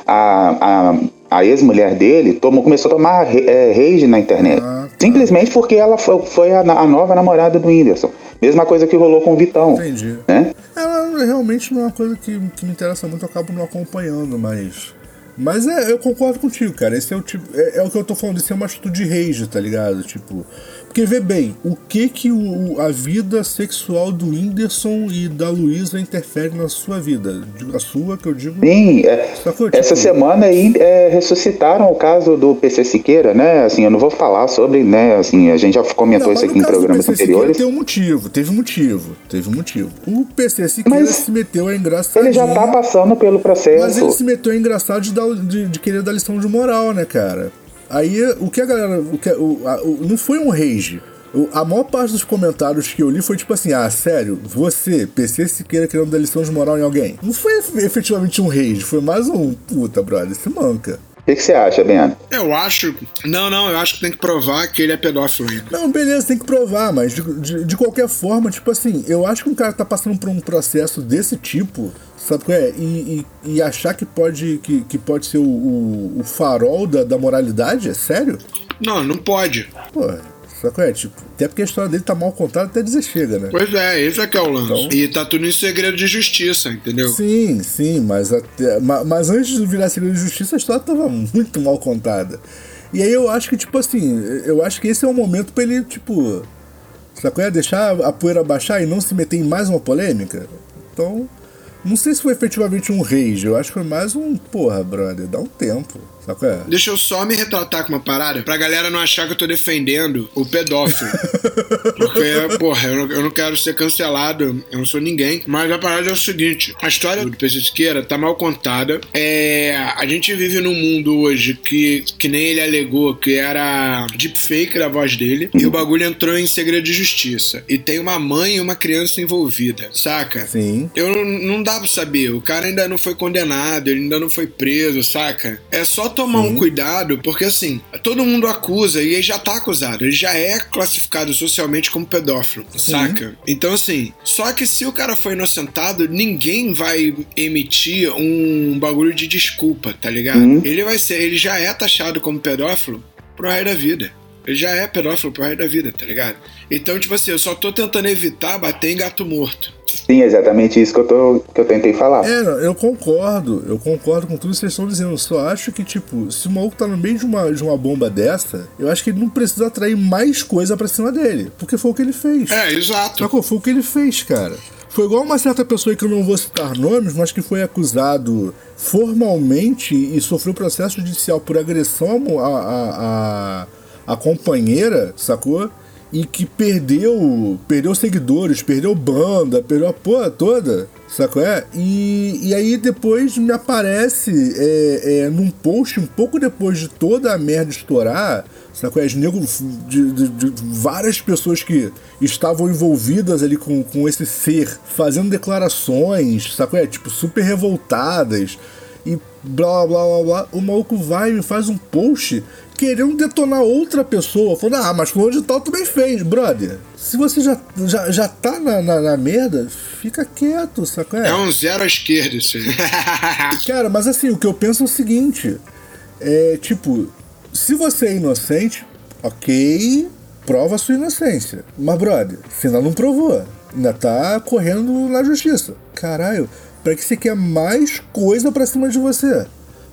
a, a, a ex-mulher dele tomou, começou a tomar é, rage na internet. Ah, tá. Simplesmente porque ela foi, foi a, a nova namorada do Whindersson. Mesma coisa que rolou com o Vitão. Entendi. Né? Ela realmente não é uma coisa que, que me interessa muito, eu acabo não acompanhando, mas. Mas é, eu concordo contigo, cara. Esse é o tipo. É, é o que eu tô falando, isso é uma atitude de rage, tá ligado? Tipo. Porque vê bem, o que que o, a vida sexual do Whindersson e da Luísa interfere na sua vida? A sua, que eu digo. Sim, é, Sacou? essa semana aí é, ressuscitaram o caso do PC Siqueira, né? Assim, eu não vou falar sobre, né? Assim, a gente já comentou Não, isso aqui no em programas anteriores. Tem um motivo, teve um motivo, teve um motivo. O PC Siqueira Mas se meteu a engraçadinho. Ele já tá passando pelo Mas ele processo. se meteu a engraçado de, dar, de, de querer dar lição de moral, né, cara? Aí o que a galera. O que, o, a- o- não foi um rage. O- A maior parte dos comentários que eu li foi tipo assim: ah, sério, você, PC Siqueira querendo dar lição de moral em alguém. Não foi efetivamente um rage, foi mais um puta, brother, se manca. O que, que você acha, Bento? Eu acho. Não, não, eu acho que tem que provar que ele é pedófilo ainda. Não, beleza, tem que provar, mas de, de, de qualquer forma, tipo assim, eu acho que um cara tá passando por um processo desse tipo, sabe qual é? E, e, e achar que pode, que, que pode ser o, o, o farol da, da moralidade, é sério? Não, não pode. Pô, sabe qual é? Tipo, até porque a história dele tá mal contada até dizer chega, né? Pois é, esse é que é o lance. Então- E tá tudo em segredo de justiça, entendeu? Sim, sim, mas, até, ma- mas antes de virar segredo de justiça, a história tava muito mal contada. E aí eu acho que, tipo assim, eu acho que esse é o momento pra ele, tipo. Sabe qual é? Deixar a poeira baixar e não se meter em mais uma polêmica? Então. Não sei se foi efetivamente um rage, eu acho que foi mais um. Porra, brother, dá um tempo. Sabe é? Deixa eu só me retratar com uma parada pra galera não achar que eu tô defendendo o pedófilo. (laughs) Porque, porra, eu não, eu não quero ser cancelado, eu não sou ninguém. Mas a parada é o seguinte: a história do PC Siqueira tá mal contada. É, a gente vive num mundo hoje que, que nem ele alegou que era deepfake da voz dele. E o bagulho entrou em segredo de justiça. E tem uma mãe e uma criança envolvida, saca? Sim. Eu não, não dá pra saber. O cara ainda não foi condenado, ele ainda não foi preso, saca? É só tomar um cuidado, porque assim, todo mundo acusa e ele já tá acusado. Ele já é classificado socialmente como pedófilo, saca? Então, assim, só que se o cara foi inocentado, ninguém vai emitir um bagulho de desculpa, tá ligado? Ele vai ser, ele já é taxado como pedófilo pro resto da vida. Ele já é pedófilo pro resto da vida, tá ligado? Então, tipo assim, eu só tô tentando evitar bater em gato morto. Sim, exatamente isso que eu, tô, que eu tentei falar. É, eu concordo, eu concordo com tudo que vocês estão dizendo. Eu só acho que, tipo, se o maluco tá no meio de uma, de uma bomba dessa, eu acho que ele não precisa atrair mais coisa pra cima dele. Porque foi o que ele fez. É, exato. Sacou? Foi o que ele fez, cara. Foi igual uma certa pessoa que eu não vou citar nomes, mas que foi acusado formalmente e sofreu processo judicial por agressão à, à, à, à companheira, sacou? E que perdeu, perdeu seguidores, perdeu banda, perdeu a porra toda, sacou? É? E, e aí depois me aparece é, é, num post, um pouco depois de toda a merda estourar, sacou? É? Nego de, de- de várias pessoas que estavam envolvidas ali com, com esse ser, fazendo declarações, sacou? É? Tipo, super revoltadas e blá blá blá blá. O maluco vai e faz um post querendo detonar outra pessoa, falando, ah, mas fulano de tal também fez, brother. Se você já, já, já tá na, na, na merda, fica quieto, sacou? É um zero à esquerda isso aí. (laughs) Cara, mas assim, o que eu penso é o seguinte: é tipo, se você é inocente, ok, prova a sua inocência. Mas, brother, você ainda não provou. Ainda tá correndo na justiça. Caralho, pra que você quer mais coisa pra cima de você?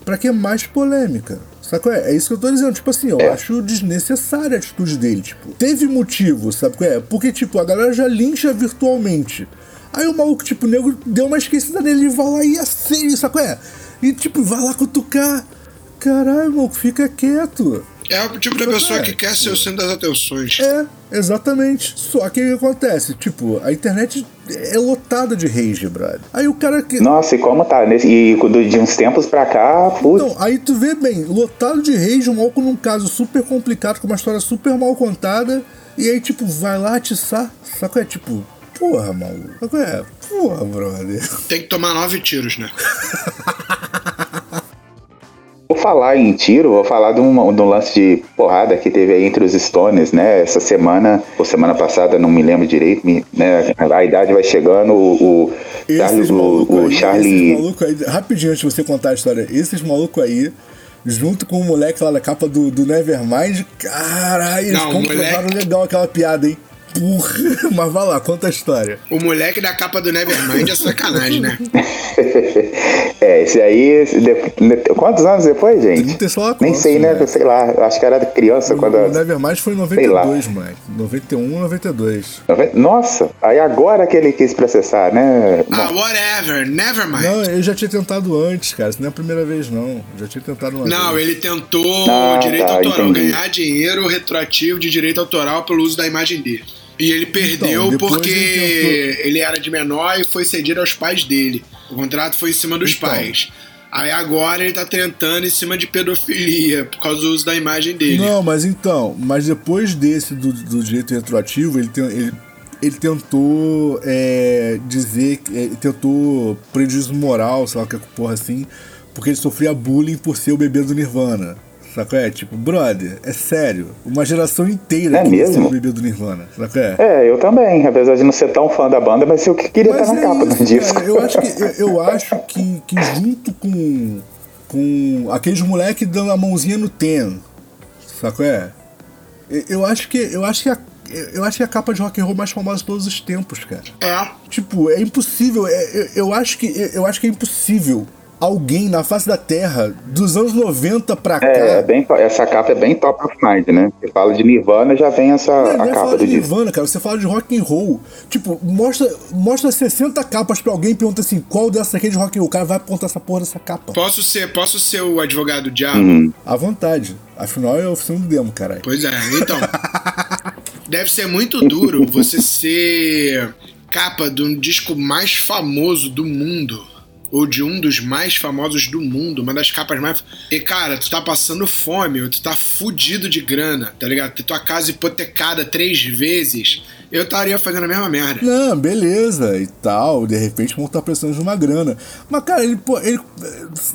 Pra que mais polêmica? Sabe qual é? É isso que eu tô dizendo. Tipo assim, eu acho desnecessária a atitude dele. Tipo, teve motivo, sabe qual é? Porque, tipo, a galera já lincha virtualmente. Aí o maluco, tipo, o nego deu uma esquecida nele e vai lá e acende, sabe qual é? E, tipo, vai lá cutucar. Caralho, maluco, fica quieto. É o tipo da Só pessoa é. que quer ser o centro das atenções. É, exatamente. Só que o que acontece? Tipo, a internet é lotada de rage, brother. Aí o cara que. Nossa, e como tá? Nesse, e de uns tempos pra cá, putz, Então, aí tu vê bem, lotado de rage, um maluco num caso super complicado, com uma história super mal contada, e aí, tipo, vai lá atiçar. Saca? É tipo, porra, maluco. Saca? É, porra, brother. Tem que tomar nove tiros, né? (laughs) falar em tiro, vou falar de um, de um lance de porrada que teve aí entre os Stones, né? Essa semana, ou semana passada, não me lembro direito, né? A idade vai chegando, o, o Charlie. O, o aí, Charlie... Aí, rapidinho antes de você contar a história, esses malucos aí junto com o moleque lá da capa do, do Nevermind. Caralho, eles comprovaram moleque... legal aquela piada, hein? Porra, (laughs) mas vai lá, conta a história. O moleque da capa do Nevermind é sacanagem, né? (laughs) é, esse aí. Quantos anos depois, gente? Nem sei, né? né? Sei lá, acho que era criança o, quando. O Nevermind foi em 92, mano. 91, 92. Nossa, aí agora que ele quis processar, né? Ah, whatever, Nevermind. Não, eu já tinha tentado antes, cara. Isso não é a primeira vez, não. Já tinha tentado uma Não, vez. ele tentou ah, direito tá, autoral, entendi. ganhar dinheiro retroativo de direito autoral pelo uso da imagem dele. E ele perdeu então, porque ele, tentou... ele, era de menor e foi cedido aos pais dele. O contrato foi em cima dos então. pais. Aí agora ele tá tentando em cima de pedofilia, por causa do uso da imagem dele. Não, mas então, mas depois desse do, do direito retroativo, ele, tem, ele, ele tentou é, dizer, ele tentou prejuízo moral, sei lá que porra assim, porque ele sofria bullying por ser o bebê do Nirvana. Saca é? Tipo, brother, é sério. Uma geração inteira é mesmo? bebê do Nirvana. Saca é? É, eu também. Apesar de não ser tão fã da banda, mas eu queria mas estar na é capa isso, do disco. Eu acho que, eu, eu acho que, que junto com, com aqueles moleques dando a mãozinha no Ten, saca é? Eu acho que, eu acho que a, eu acho que é a capa de rock and roll mais famosa de todos os tempos, cara. É. Tipo, é impossível. É, eu, eu, acho que, eu acho que é impossível alguém na face da Terra dos anos 90 pra cá. É, bem, essa capa é bem top of mind, né? Você fala de Nirvana, já vem essa não, a não capa do de Nirvana, cara, você fala de rock and roll. Tipo, mostra, mostra 60 capas pra alguém e pergunta assim, qual dessas aqui é de rock and roll? O cara vai apontar essa porra dessa capa. Posso ser, posso ser o advogado diabo? Uhum. À vontade. Afinal é a oficina do demo, caralho. Pois é, então. (laughs) deve ser muito duro você ser capa de um disco mais famoso do mundo ou de um dos mais famosos do mundo, uma das capas mais. E cara, tu tá passando fome, ou tu tá fudido de grana, tá ligado? Ter tua casa hipotecada três vezes, eu estaria fazendo a mesma merda. Não, beleza e tal, de repente vão estar precisando de uma grana. Mas, cara, ele, pô, ele.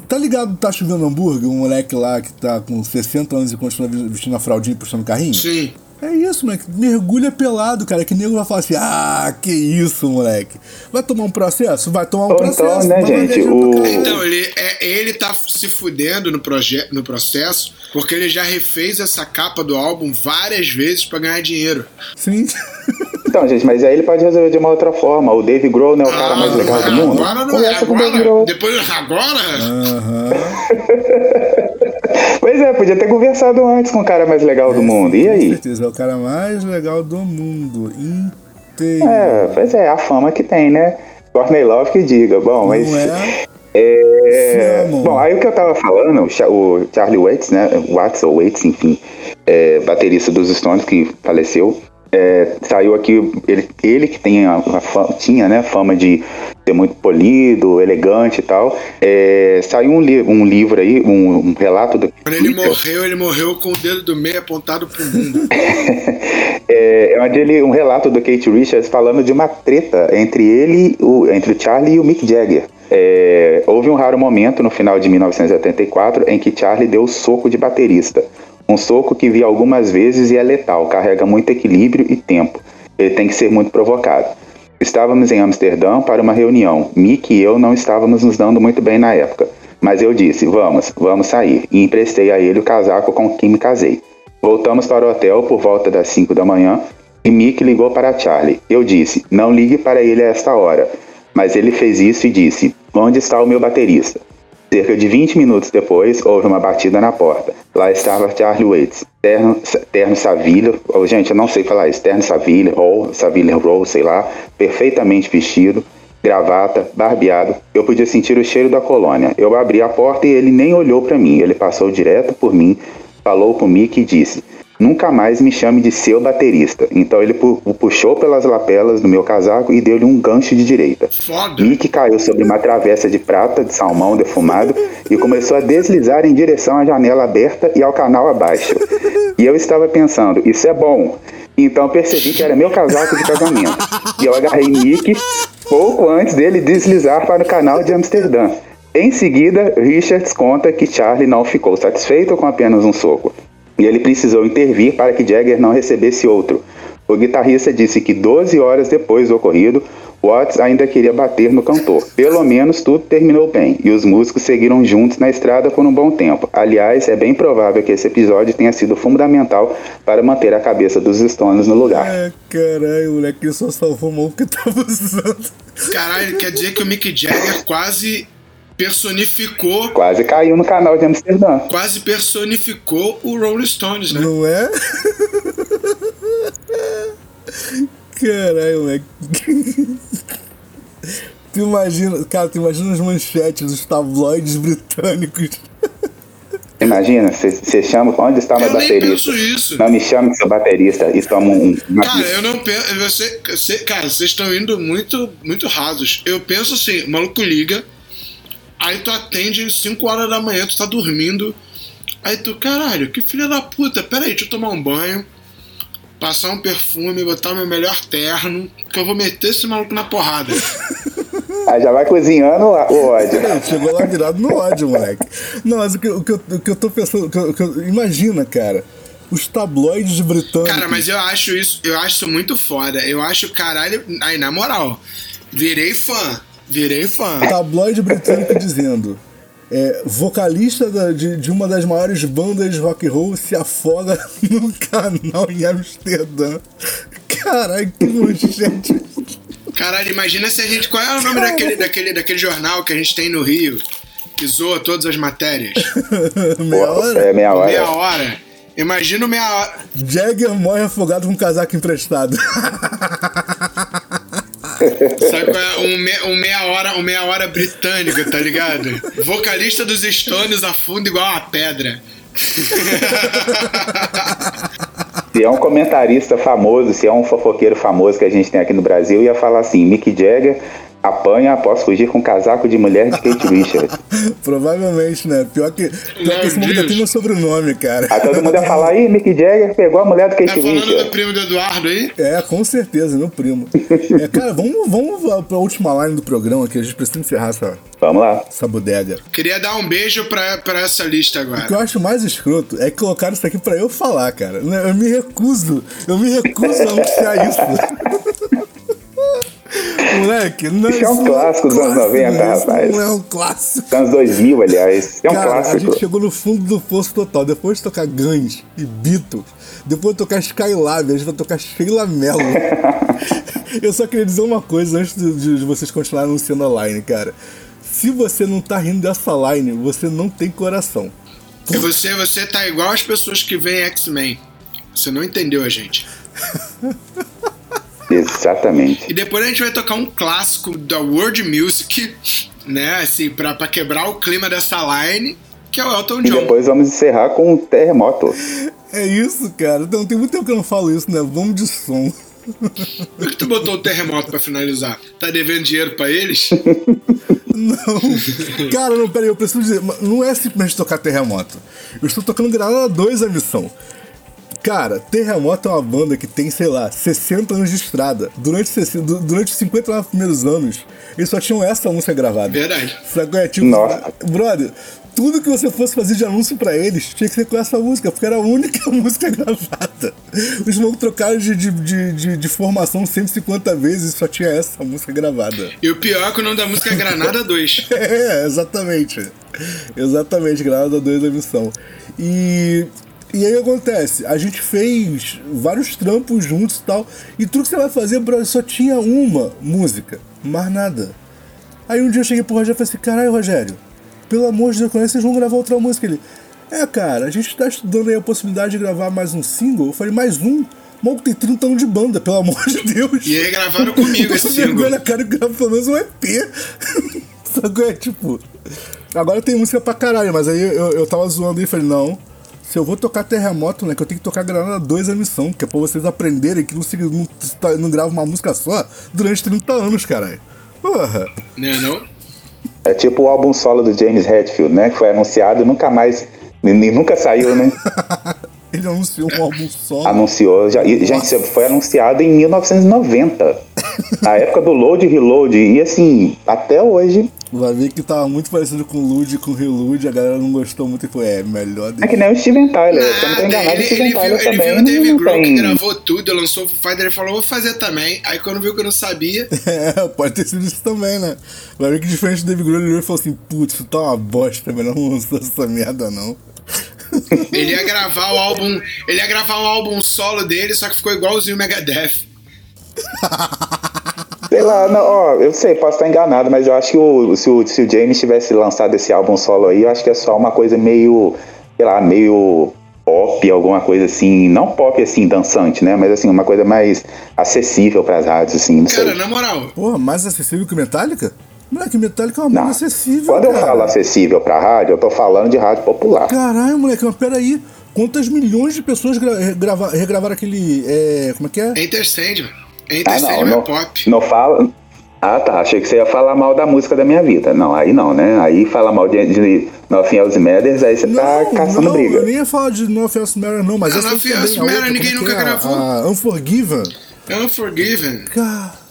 Tá ligado, tá chovendo hambúrguer, um moleque lá que tá com 60 anos e continua vestindo a fraldinha e puxando carrinho? Sim. É isso, moleque. Mergulha pelado, cara. Que nego vai falar assim: ah, que isso, moleque. Vai tomar um processo? Vai tomar um Ou processo. Então, né, gente? O... Então, ele, é, ele tá se fudendo no, proje no processo porque ele já refez essa capa do álbum várias vezes para ganhar dinheiro. Sim. Então, gente, mas aí ele pode resolver de uma outra forma. O Dave Grohl não é o cara ah, mais legal do mundo? Agora não é. Agora, depois, agora? Uhum. (laughs) pois é, podia ter conversado antes com o cara mais legal é, do mundo. E aí? Com certeza, é o cara mais legal do mundo inteiro. É, pois é, a fama que tem, né? Courtney Love que diga. Bom, mas... Não é? É, bom, aí o que eu tava falando, o Charlie Waits, né? Watts ou Waits, enfim, é, baterista dos Stones que faleceu, é, saiu aqui, ele, ele que tem a, a fama, tinha né, fama de ser muito polido, elegante e tal. É, saiu um, li um livro aí, um, um relato do. Quando ele morreu, ele morreu com o dedo do meio apontado pro mundo. (laughs) é, é um relato do Kate Richards falando de uma treta entre ele, o, entre o Charlie e o Mick Jagger. É, houve um raro momento no final de 1984 em que Charlie deu o soco de baterista. Um soco que vi algumas vezes e é letal, carrega muito equilíbrio e tempo. Ele tem que ser muito provocado. Estávamos em Amsterdã para uma reunião. Mick e eu não estávamos nos dando muito bem na época. Mas eu disse, vamos, vamos sair. E emprestei a ele o casaco com quem me casei. Voltamos para o hotel por volta das 5 da manhã e Mick ligou para Charlie. Eu disse, não ligue para ele a esta hora. Mas ele fez isso e disse, onde está o meu baterista? Cerca de 20 minutos depois, houve uma batida na porta. Lá estava Charlie Waits, terno, terno Savilho, oh, gente, eu não sei falar isso, terno Savilho, ou Savilho Roll, sei lá, perfeitamente vestido, gravata, barbeado. Eu podia sentir o cheiro da colônia. Eu abri a porta e ele nem olhou para mim. Ele passou direto por mim, falou comigo e disse: Nunca mais me chame de seu baterista. Então ele pu puxou pelas lapelas do meu casaco e deu-lhe um gancho de direita. Foda. Mick caiu sobre uma travessa de prata de salmão defumado e começou a deslizar em direção à janela aberta e ao canal abaixo. E eu estava pensando, isso é bom. Então percebi que era meu casaco de casamento. E eu agarrei Mick pouco antes dele deslizar para o canal de Amsterdã. Em seguida, Richards conta que Charlie não ficou satisfeito com apenas um soco e ele precisou intervir para que Jagger não recebesse outro. O guitarrista disse que 12 horas depois do ocorrido, Watts ainda queria bater no cantor. Pelo menos tudo terminou bem e os músicos seguiram juntos na estrada por um bom tempo. Aliás, é bem provável que esse episódio tenha sido fundamental para manter a cabeça dos Stones no lugar. É, caralho, o moleque só salvou o mão que tava usando. Caralho, quer dizer que o Mick Jagger quase personificou. Quase caiu no canal de Amsterdã. Quase personificou o Rolling Stones, né? Não é? Caralho, moleque. Tu imagina, cara, tu imagina as manchetes dos tabloides britânicos. Imagina, você chama, onde está meu Eu baterista? penso isso. Não me chame de seu baterista e toma um. uma Cara, eu não penso. Você, você- cara, vocês estão indo muito, muito rasos. Eu penso assim: o maluco liga, aí tu atende 5 horas da manhã, tu tá dormindo. Aí tu, caralho, que filha da puta, peraí, deixa eu tomar um banho, passar um perfume, botar meu melhor terno, que eu vou meter esse maluco na porrada. (laughs) Aí já vai cozinhando o ódio. Ele (laughs) chegou lá virado no ódio, moleque. Não, mas o que, o que, eu, o que eu tô pensando. o que eu- que eu- imagina, cara. Os tabloides britânicos. Cara, mas eu acho isso, eu acho isso muito foda. Eu acho, caralho, aí na moral, virei fã. Virei fã. Tabloide britânico dizendo. É, vocalista da- de, de uma das maiores bandas de rock and roll se afoga (laughs) no canal em Amsterdã. Caralho, que manchete. Caralho, imagina se a gente. Qual é o nome daquele, daquele, daquele jornal que a gente tem no Rio? Que zoa todas as matérias? (laughs) Meia hora? É meia hora. Meia hora. Imagina meia hora. Jagger morre afogado com um casaco emprestado. (laughs) Sabe é? Um, me- um meia hora, um meia hora britânico, tá ligado? Vocalista dos Stones afunda igual uma pedra. Se é um comentarista famoso, se é um fofoqueiro famoso que a gente tem aqui no Brasil, ia falar assim: Mick Jagger apanha após fugir com casaco de mulher de Kate Richards. (laughs) Provavelmente, né? Pior que, pior que esse mundo tem meu sobrenome, cara. Aí todo mundo ia falar: ih, Mick Jagger pegou a mulher do Tá Kate falando do primo do Eduardo aí? É, com certeza, meu primo. (laughs) É, cara, vamos, vamos pra última line do programa que a gente precisa encerrar essa, Vamos lá. essa bodega. Queria dar um beijo pra, pra essa lista O que eu agora. acho mais escroto é que colocaram isso aqui pra eu falar, cara. Eu me recuso. Eu me recuso a anunciar isso. (laughs) Moleque, não Isso é um clássico dos anos 90, isso rapaz. Não é um clássico. Anos 2000, aliás. É um Cara, a clássico. gente chegou no fundo do poço total. Depois de tocar Guns e Beatles, depois de tocar Skylab, a gente vai tocar Sheila Mello. (laughs) Eu só queria dizer uma coisa antes de, de vocês continuarem anunciando a line, cara. Se você não tá rindo dessa line, você não tem coração. E você, você tá igual as pessoas que veem X-Men. Você não entendeu a gente. (laughs) Exatamente. E depois a gente vai tocar um clássico da World Music, né? Assim, pra, pra quebrar o clima dessa line, que é o Elton E John. depois vamos encerrar com um terremoto. É isso, cara. Então tem muito tempo que eu não falo isso, né? Vamos de som. Por que tu botou o terremoto pra finalizar? Tá devendo dinheiro pra eles? Não. Cara, não, peraí, eu preciso dizer. Não é simplesmente tocar terremoto. Eu estou tocando Granada 2 a missão. Cara, Terremoto é uma banda que tem, sei lá, 60 anos de estrada. Durante, 60 du- durante os 59 primeiros anos, eles só tinham essa música gravada. Verdade. Sabe? É, tipo, Nossa. brother, tudo que você fosse fazer de anúncio pra eles tinha que ser com essa música, porque era a única (laughs) música gravada. Os malucos trocaram de, de, de, de, de formação 150 vezes e só tinha essa música gravada. E o pior é que o nome da música é Granada 2. (laughs) É, exatamente. Exatamente, Granada 2 da missão. E. E aí acontece, a gente fez vários trampos juntos e tal. E tudo que você vai fazer, brother, só tinha uma música, mais nada. Aí um dia eu cheguei pro Rogério e falei assim, caralho, Rogério, pelo amor de Deus, quando é vocês vão gravar outra música? Ele, é, cara, a gente tá estudando aí a possibilidade de gravar mais um single. Eu falei, mais um? Maluco tem 30 anos de banda, pelo amor de Deus. E aí gravaram comigo esse single. na cara e grava pelo menos um EP. (laughs) Sabe é? Tipo. Agora tem música pra caralho, mas aí eu, eu tava zoando e falei, não. Se eu vou tocar terremoto, né? Que eu tenho que tocar Granada 2 a missão, que é pra vocês aprenderem que não, se, não, tá- não grava uma música só durante 30 anos, caralho. Porra. Né, não? É tipo o álbum solo do James Hetfield, né? Que foi anunciado e nunca mais. e nunca saiu, né? (laughs) Ele anunciou um álbum solo. Anunciou. Já, gente, foi anunciado em 1990. Na época do load e reload. E assim, até hoje. Vai ver que tava muito parecido com o Lude e com o Reload, a galera não gostou muito e foi, é, melhor É que nem o Steven Tyler. Se eu não tô enganado, ele, o Steven ele Tyler viu, ele também. viu o não Grohl que gravou tudo, lançou o Fighter, ele falou, vou fazer também. Aí quando viu que eu não sabia, (laughs) É, pode ter sido isso também, né? Vai ver que diferente do Dave Grohl, ele e falou assim, putz, isso tá uma bosta, melhor não lançar essa merda não. ele ia gravar o álbum. Ele ia gravar um álbum solo dele, só que ficou igualzinho o Megadeth. Sei lá, não, ó, eu sei, posso estar enganado, mas eu acho que o, se, o, se o James tivesse lançado esse álbum solo aí, eu acho que é só uma coisa meio, sei lá, meio pop, alguma coisa assim, não pop assim, dançante, né? Mas assim, uma coisa mais acessível pras rádios, assim, não sei. Cara, na moral, Porra, mais acessível que o Metallica? Moleque, Metallica é uma banda acessível, Quando eu cara. falo acessível pra rádio, eu tô falando de rádio popular. Caralho, moleque, mas peraí. Quantas milhões de pessoas gra regrava- regravaram aquele. É, como é que é? Enter Sandman. Ah, Enter não, Sandman não, é pop. não fala. Ah, tá. Achei que você ia falar mal da música da minha vida. Não, aí não, né? Aí fala mal de, de Nothing Else Matters, aí você tá caçando não, briga. eu nem ia falar de No Offense Matter, não, mas Não, essa No aí também, Offense a outra, Matter, ninguém é nunca é? gravou. A Unforgiven. Unforgiven. Cara.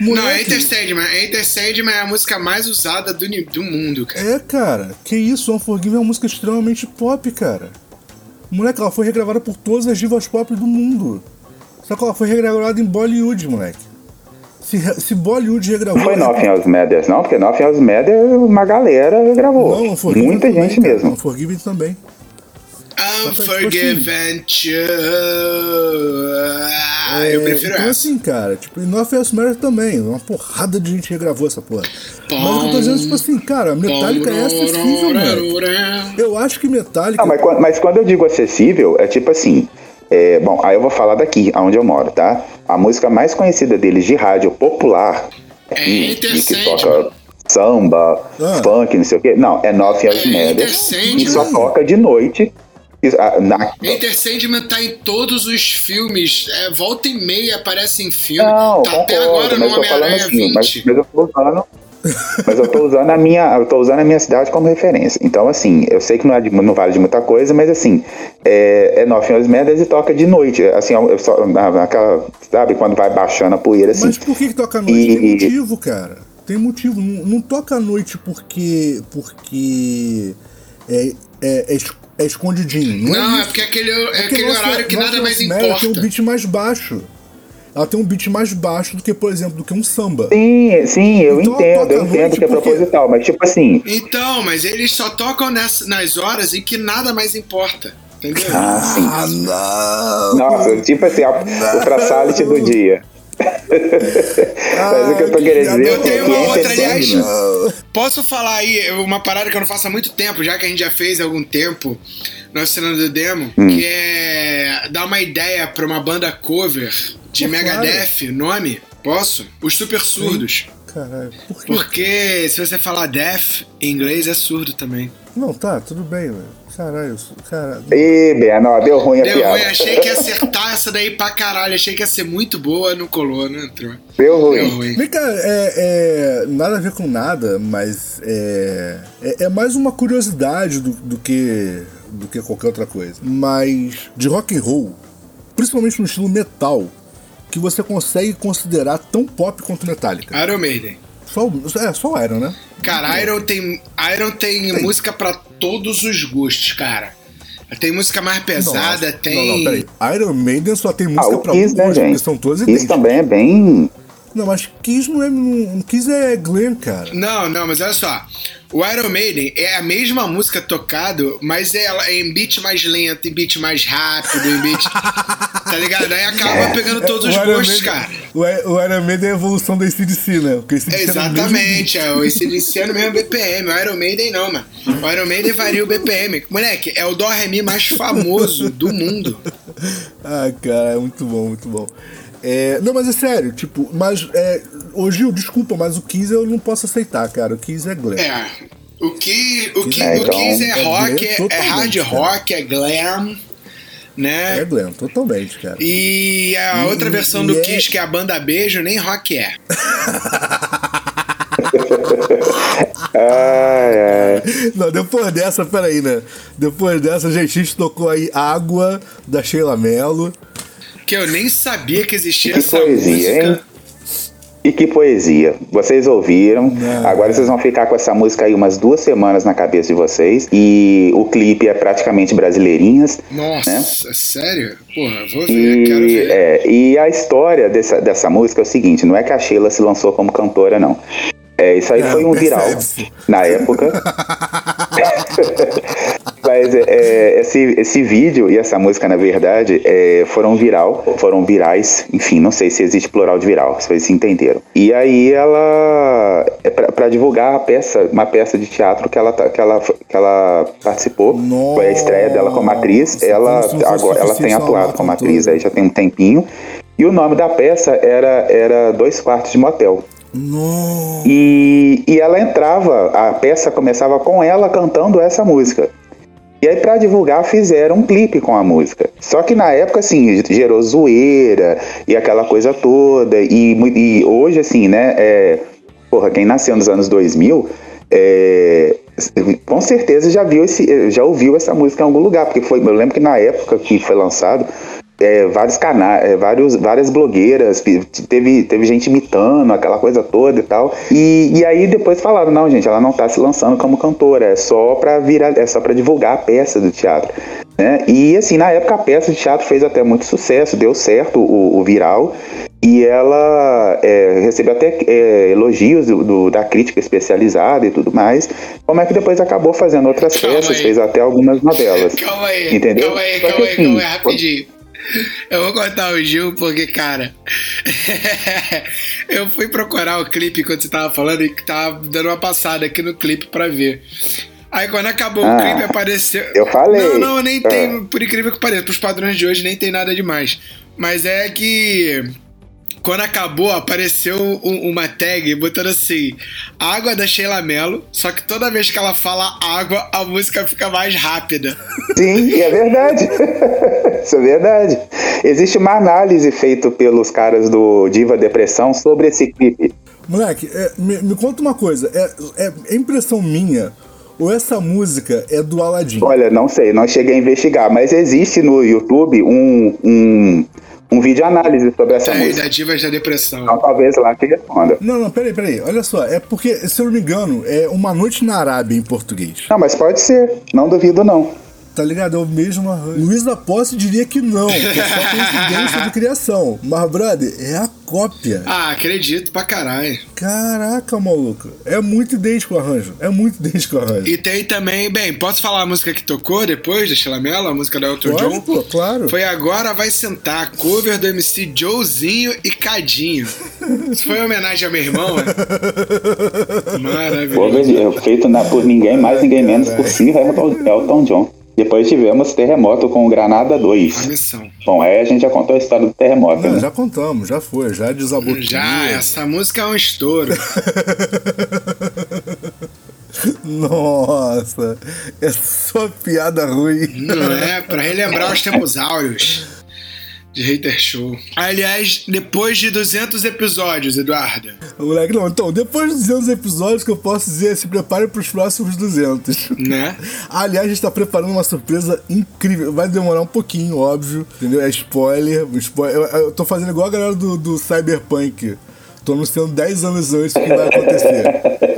Não, Sandman. Enter Sandman é a música mais usada do, do mundo, cara. É, cara. Que isso, Unforgiven é uma música extremamente pop, cara. Moleque, ela foi regravada por todas as divas pop do mundo. Só que ela foi regravada em Bollywood, moleque. Se, se Bollywood regravou. Não foi Nothing Else Matters, não, porque Nothing Else Matters uma galera gravou. Não, Unforgiven Muita também, gente cara. mesmo. Unforgiven também. Unforgiven Ah, eu É, prefiro então, essa. assim, cara, tipo, e No Offense Matter também. Uma porrada de gente regravou essa porra. Mas o que eu tô dizendo, tipo assim, cara, Metallica é acessível, mano. Eu acho que Metallica. Não, mas, quando- mas quando eu digo acessível, é tipo assim. É, bom, aí eu vou falar daqui, onde eu moro, tá? A música mais conhecida deles de rádio popular, É e, Enter e que toca samba, Ah. funk, não sei o quê. Não, é É Enter Matters, Sandman. que só toca de noite. e, ah, Na, Enter Sandman tá em todos os filmes. É, volta e meia aparece em filme. Não, tá até concordo, agora no mas falando Homem-Aranha assim, mas, 20. mas eu tô usando. Mas eu tô usando a minha, eu tô usando a minha cidade como referência. Então, assim, eu sei que não, é de- não vale de muita coisa, mas assim, é, é Nothing Else Matters e toca de noite. Assim, eu só, aquela, sabe, quando vai baixando a poeira, assim. Mas por que, que toca à noite? E- Tem motivo, cara. Tem motivo. Não, não toca à noite porque. porque. é, é, é, é escondidinho. Não, Não, é isso. porque aquele, é aquele Nossa- horário que nada mais importa. tem um beat mais baixo. Ela tem um beat mais baixo do que, por exemplo, do que um samba. Sim, sim, eu Então, entendo, eu entendo que é porque- proposital, mas tipo assim. Então, mas eles só tocam ness- nas horas em que nada mais importa. Entendeu? Ah, sim. Ah, não! Nossa, tipo assim, a- o traçalite do dia. Mas o que eu tô querendo dizer Eu tenho é que uma outra, aliás. Sandman- Posso falar aí uma parada que eu não faço há muito tempo, já que a gente já fez há algum tempo no Assinando do Demo, Hum. que é dar uma ideia pra uma banda cover de Pô, Megadeth, o nome? Posso? Os Super Surdos. Caralho, por quê? Porque se você falar deaf em inglês é surdo também. Não, tá, tudo bem, velho. Caralho, isso- cara. Ih, Ben, não, deu ruim a Deu piada. ruim, achei que ia acertar essa daí pra caralho, achei que ia ser muito boa, não colou, não entrou. Deu ruim. Deu ruim. Vem cá, é, é, nada a ver com nada, mas é, é, é mais uma curiosidade do, do que do que qualquer outra coisa. Mas de rock and roll, principalmente no estilo metal, que você consegue considerar tão pop quanto Metallica. Iron Maiden. Só, é, só o Iron, né? Cara, Iron tem, Iron tem, música pra todos os gostos, cara. Tem música mais pesada, Nossa, tem. Não, não, peraí. Iron Maiden só tem Ah, música o pra Kiss, um né, gosto, gente? são todas idênticas. também é bem. Não, mas Kiss não é. Não, Kiss é Glenn, cara. Não, não, mas olha só. O Iron Maiden é a mesma música tocado, mas ela é em beat mais lento, em beat mais rápido, em beat. (laughs) tá ligado? Aí acaba pegando todos os É, Iron gostos, Maiden- cara. O, Iron Maiden é a evolução da ACDC, né? Porque AC/DC mesmo Exatamente, é, o ACDC é no mesmo BPM, o Iron Maiden não, mano. O Iron Maiden varia o BPM. Moleque, é o Dó Ré Mi mais famoso do mundo. (laughs) Ah, cara, é muito bom, muito bom. É, não, mas é sério, tipo, mas é, ô Gil, desculpa, mas o Kiss eu não posso aceitar, cara. O Kiss é Glenn. É. O que o que É, o Kiss é é rock, glam é, é hard cara. rock, é glam, né? É Glenn, totalmente, cara. E a outra E- versão e do é- Kiss, que é a banda Beijo, nem rock é. (laughs) Ai, ai. Não, depois dessa, peraí, né? Depois dessa, gente, a gente tocou aí Água, da Sheila Mello. Que eu nem sabia que existia Que essa poesia, música. hein? E que poesia. Vocês ouviram. Não. Agora vocês vão ficar com essa música aí umas duas semanas na cabeça de vocês. E o clipe é praticamente brasileirinhas. Nossa, sério? Porra, vou ver, quero E, ver. é, e a história dessa, dessa música é o seguinte: não é que a Sheila se lançou como cantora, não. É, isso aí Não, foi um viral na época. (laughs) (laughs) Mas é, é, esse, esse vídeo e essa música, na verdade, é, foram viral, foram virais, enfim, não sei se existe plural de viral, se vocês se entenderam. E aí ela, é para divulgar a peça, uma peça de teatro que ela, tá- que ela, que ela participou, foi a estreia dela como atriz, Nossa, ela, agora, ela tem atuado como atriz aí já tem um tempinho. E o nome da peça era, era Dois Quartos de Motel. Não. E, e ela entrava, a peça começava com ela cantando essa música. E aí, pra divulgar, fizeram um clipe com a música. Só que na época, assim, gerou zoeira e aquela coisa toda. E, e hoje, assim, né? É, porra, quem nasceu nos anos 2000, é, com certeza já viu esse, já ouviu essa música em algum lugar. Porque foi, eu lembro que na época que foi lançado, é, vários canais, vários, várias blogueiras, teve, teve gente imitando aquela coisa toda e tal. E, e aí depois falaram, não, gente, ela não tá se lançando como cantora, é só pra virar, é só para divulgar a peça do teatro. Né? E assim, na época a peça de teatro fez até muito sucesso, deu certo o, o viral. E ela é, recebeu até é, elogios do, do- da crítica especializada e tudo mais. Como é que depois acabou fazendo outras Calma peças, aí. fez até algumas novelas. (laughs) Calma aí, Entendeu? calma aí, calma aí, assim, calma aí, rapidinho. Eu vou contar o Gil porque, cara, (laughs) eu fui procurar o clipe quando você tava falando e tava dando uma passada aqui no clipe pra ver. Aí quando acabou o Ah, clipe apareceu. eu falei. Não, não, nem Ah. tem, por incrível que pareça, pros padrões de hoje nem tem nada demais. Mas é que quando acabou, apareceu um- uma tag botando assim: Água da Sheila Mello. Só que toda vez que ela fala água, a música fica mais rápida. Sim, e é verdade. (laughs) Isso é verdade. Existe uma análise feita pelos caras do Diva Depressão sobre esse clipe. Moleque, é, me, me conta uma coisa. É, é, é impressão minha ou essa música é do Aladdin? Olha, não sei, não cheguei a investigar, mas existe no YouTube um, um, um vídeo análise sobre essa Tem, música. da Divas da Depressão. Então talvez lá que responda. Não, não, peraí, peraí. Olha só, é porque, se eu não me engano, é Uma Noite na Arábia em português. Não, mas pode ser, não duvido não. Tá ligado? É o mesmo arranjo. Luiz da Posse diria que não, que é só coincidência de criação. Mas, brother, é a cópia. Ah, acredito pra caralho. Caraca, maluco. É muito idêntico o arranjo. É muito idêntico o arranjo. E tem também, bem, posso falar a música que tocou depois da Sheila Mello, a música da Elton John? pô, claro. Foi Agora Vai Sentar, cover do MC Joezinho e Cadinho. Isso foi em homenagem ao meu irmão, né? (laughs) Maravilhoso. Cover feito na- por ninguém mais, ninguém menos por Sir Elton, Elton John. Depois tivemos Terremoto com Granada A 2. missão. Bom, aí a gente já contou a história do terremoto, Não, né? já contamos, já foi, já desabou. Já, essa música é um estouro. (laughs) Nossa, é só piada ruim. Não é? Pra relembrar os tempos áureos de Hater Show. Aliás, depois de 200 episódios, Eduardo. Moleque, não, então, depois dos 200 episódios que eu posso dizer, se prepare pros próximos 200. Né? (laughs) Aliás, a gente tá preparando uma surpresa incrível. Vai demorar um pouquinho, óbvio, entendeu? É spoiler. spoiler. Eu, eu tô fazendo igual a galera do, do Cyberpunk. Tô anunciando 10 anos antes o que vai acontecer. (laughs)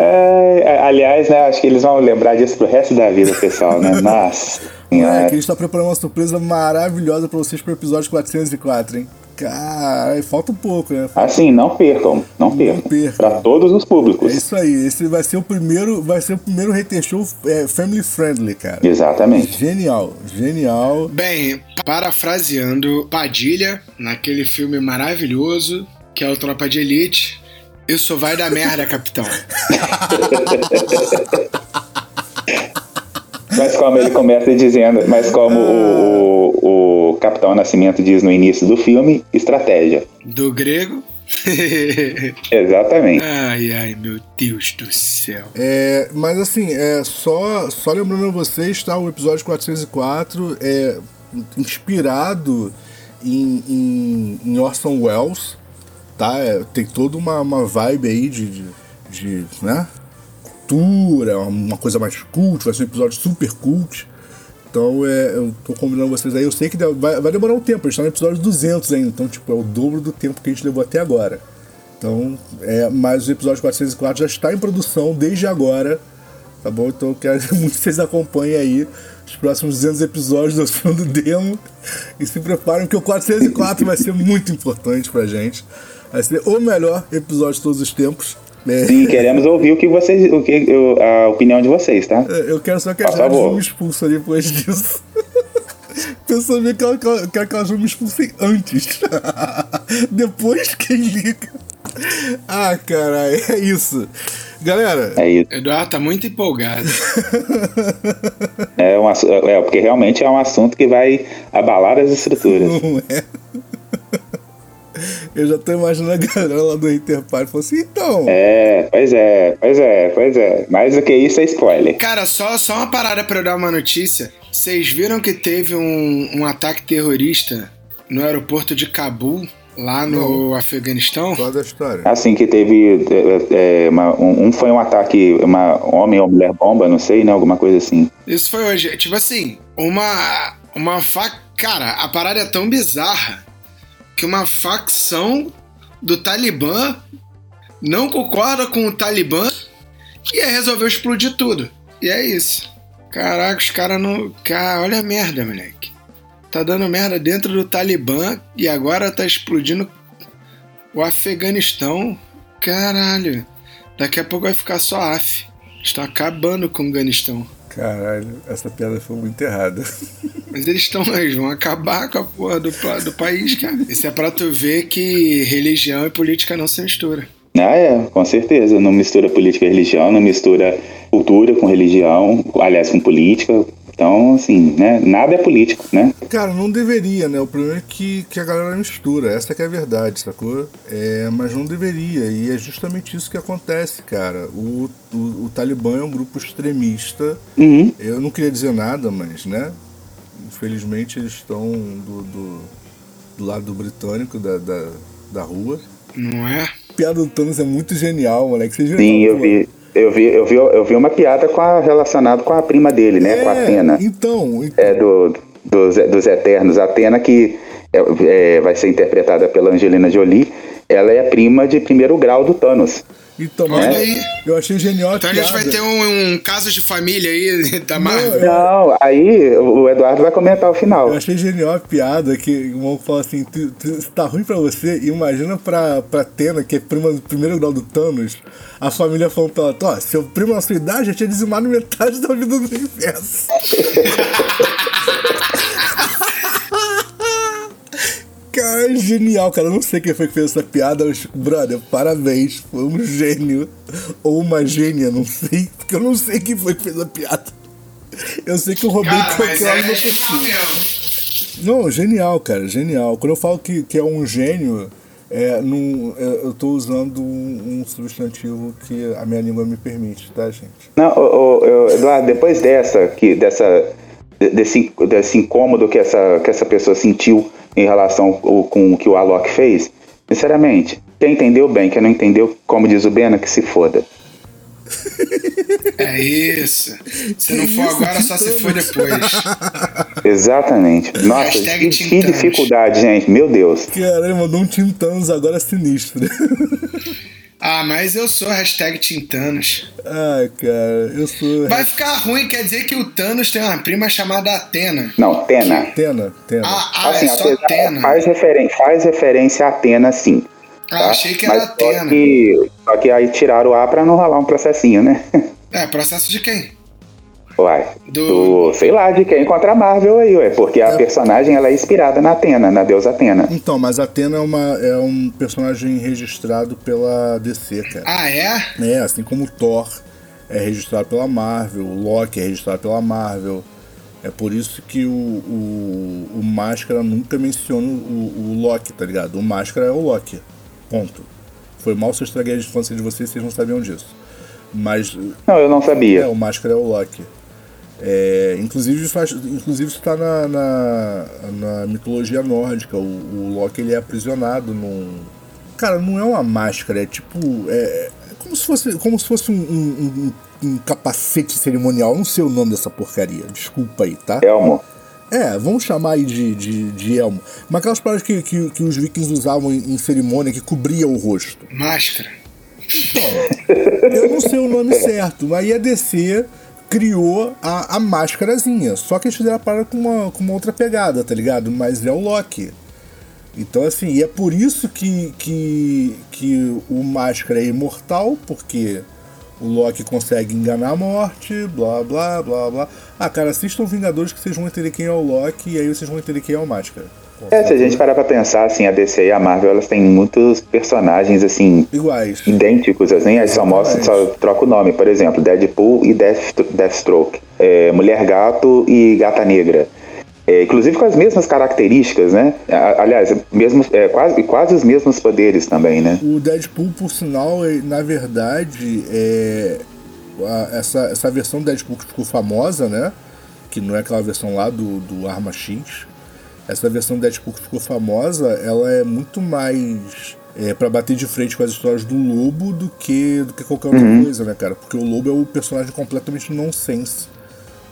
É, aliás, né, acho que eles vão lembrar disso pro resto da vida, pessoal, né? (laughs) Nossa. Moleque, a gente tá preparando uma surpresa maravilhosa pra vocês pro episódio 404, hein? Cara, falta um pouco, né? Assim, não percam, não percam. percam. Pra todos os É públicos. isso aí, esse vai ser o primeiro, vai ser o primeiro hater show é, family friendly, cara. Exatamente. Genial, genial. Bem, parafraseando Padilha, naquele filme maravilhoso que é o Tropa de Elite, isso vai dar merda, capitão. Mas como ele começa dizendo, mas como o, o, o Capitão Nascimento diz no início do filme, estratégia. Do grego. (laughs) Exatamente. ai, ai, meu Deus do céu. É, mas assim, é, só, só lembrando a vocês, tá? O episódio 404 é inspirado em, em, em Orson Welles, tá? É, tem toda uma, uma vibe aí de, de, de, né? Cultura, uma coisa mais cult, vai ser um episódio super cult, Então é, eu tô convidando vocês aí. Eu sei que vai, vai demorar um tempo, a gente tá no episódio 200 ainda. Então, tipo, é o dobro do tempo que a gente levou até agora. Então, é, mas o episódio 404 já está em produção desde agora. Tá bom? Então eu quero (laughs) muito que vocês acompanhem aí os próximos 200 episódios do Oceano Demo. E se preparem que o 404 vai ser muito importante pra gente. Vai ser o melhor episódio de todos os tempos. É. Sim, queremos ouvir o que vocês, o que, a opinião de vocês, tá? É, eu quero só que a Jade não me expulse depois disso. (laughs) Pensando que ela, que elas vão me expulsem antes. (laughs) depois quem liga. Ah, caralho, é isso. Galera. É isso. Eduardo tá muito empolgado. é, um, é, porque realmente é um assunto que vai abalar as estruturas. Não é. Eu já tô imaginando a galera lá do Interpar falou assim, então. É, pois é, pois é, pois é. Mais do que isso é spoiler. Cara, só, só uma parada pra eu dar uma notícia. Vocês viram que teve um, um ataque terrorista no aeroporto de Cabul? Lá no Não. Afeganistão? Qual da história? Assim que teve. É, é, uma, um, um, foi um ataque, uma homem ou mulher bomba, não sei, né? Alguma coisa assim. Isso foi hoje. Tipo assim, uma. Uma faca. Cara, a parada é tão bizarra que uma facção do Talibã não concorda com o Talibã e aí resolveu explodir tudo. E é isso. Caraca, os caras não. Cara, olha a merda, moleque tá dando merda dentro do Talibã e agora tá explodindo o Afeganistão. Caralho. Daqui a pouco vai ficar só AF. Estão acabando com o Afeganistão. Caralho, essa piada foi muito errada. (laughs) Mas eles estão, eles vão acabar com a porra do, do país, cara. Isso é pra tu ver que religião e política não se misturam. Ah, é, com certeza. Não mistura política e religião, não mistura cultura com religião, aliás, com política. Então, assim, né? Nada é político, né? Cara, não deveria, né? O problema é que, que a galera mistura. Essa que é a verdade, sacou? É, mas não deveria. E é justamente isso que acontece, cara. O, o, o Talibã é um grupo extremista. Uhum. Eu não queria dizer nada, mas, né? Infelizmente eles estão do, do, do lado britânico da, da, da rua. Não é? A piada do Thanos é muito genial, moleque. Vocês viram? Sim, eu vi. Eu vi, eu vi, eu vi uma piada com a, relacionada com a prima dele, né? É, com a é, Atena. Então, então. É do, dos, dos Eternos. A Atena, que é, é, vai ser interpretada pela Angelina Jolie, ela é prima de primeiro grau do Thanos. Então, Olha aí. Eu achei genial Então a, gente vai ter um, um, caso de família aí (laughs) da Marvel. Não, aí o Eduardo vai comentar o final. Eu achei genial a piada que o maluco fala assim: tá ruim pra você, imagina pra, pra Tena, que é prima do primeiro grau do Thanos, a família falando pra ela: ó, seu primo na sua idade já tinha dizimado metade da vida do universo. (laughs) Cara, genial, cara. Eu não sei quem foi que fez essa piada, mas, brother, parabéns. Foi um gênio. Ou uma gênia, não sei. Porque eu não sei quem foi que fez a piada. Eu sei que o roubei qualquer é no Não, genial, cara, genial. Quando eu falo que, que é um gênio, é, num, é, eu tô usando um, um, substantivo que a minha língua me permite, tá, gente? Não, o, o, Eduardo, depois dessa, que, dessa, desse, desse incômodo que essa, que essa pessoa sentiu em relação com o que o Alok fez, sinceramente, quem entendeu bem, quem não entendeu, como diz o Bena, que se foda. (laughs) É isso. Se não for agora, só se for depois. (laughs) Exatamente. Nossa, que, que dificuldade, gente. Meu Deus. Caralho, mandou um Tintanos agora sinistro. (laughs) Ah, mas eu sou hashtag Tintanos. Ah, cara, eu sou. Vai ficar ruim, quer dizer que o Thanos tem uma prima chamada Atena. Não, Tena. Tena, Tena. Ah, ah assim, é só Atena. Faz, referen faz referência a Atena, sim. Ah, tá? achei que era mas Atena. Só que, só que aí tiraram o A pra não rolar um processinho, né? (laughs) É, processo de quem? Uai, do... do... sei lá, de quem contra a Marvel aí, ué, porque a é... personagem ela é inspirada na Atena, na deusa Atena. Então, mas a Atena é, uma, é um personagem registrado pela DC, cara. Ah, é? É, assim como o Thor é registrado pela Marvel, o Loki é registrado pela Marvel. É por isso que o, o, o Máscara nunca menciona o, o Loki, tá ligado? O Máscara é o Loki. Ponto. Foi mal se eu estraguei a infância de vocês, vocês não sabiam disso. Mas. Não, eu não sabia. É, o Máscara é o Loki. É, inclusive faz, inclusive está na, na, na, mitologia nórdica. O, o, Loki ele é aprisionado num. Cara, não é uma máscara, é tipo. É, como se fosse, como se fosse um, um, um, um capacete cerimonial. Eu não sei o nome dessa porcaria. Desculpa aí, tá? Elmo. É, vamos chamar aí de, de, de elmo. Mas aquelas paradas que, que, que os vikings usavam em, em cerimônia que cobria o rosto. Máscara. Então, eu não sei o nome certo, aí a DC criou a, a máscarazinha. Só que eles fizeram a parada com uma, com uma outra pegada, tá ligado? Mas é o Loki. Então, assim, e é por isso que, que, que o Máscara é imortal, porque o Loki consegue enganar a morte, blá blá blá blá. Ah, cara, assistam Vingadores que vocês vão entender quem é o Loki e aí vocês vão entender quem é o Máscara. É, se a gente parar pra pensar, assim, a DC e a Marvel, elas têm muitos personagens, assim, Iguais. idênticos, assim, aí só mostra, só troca o nome, por exemplo, Deadpool e Death, Deathstroke, é, Mulher Gato e Gata Negra. É, inclusive com as mesmas características, né? Aliás, mesmo, é, quase, quase os mesmos poderes também, né? O Deadpool, por sinal, é- na verdade, é. a- essa, essa versão do Deadpool que ficou famosa, né? Que não é aquela versão lá do, do Arma X. Essa versão do Deadpool que ficou famosa, ela é muito mais. É, para bater de frente com as histórias do Lobo do que, do que qualquer outra coisa, né, cara? Porque o Lobo é o personagem completamente nonsense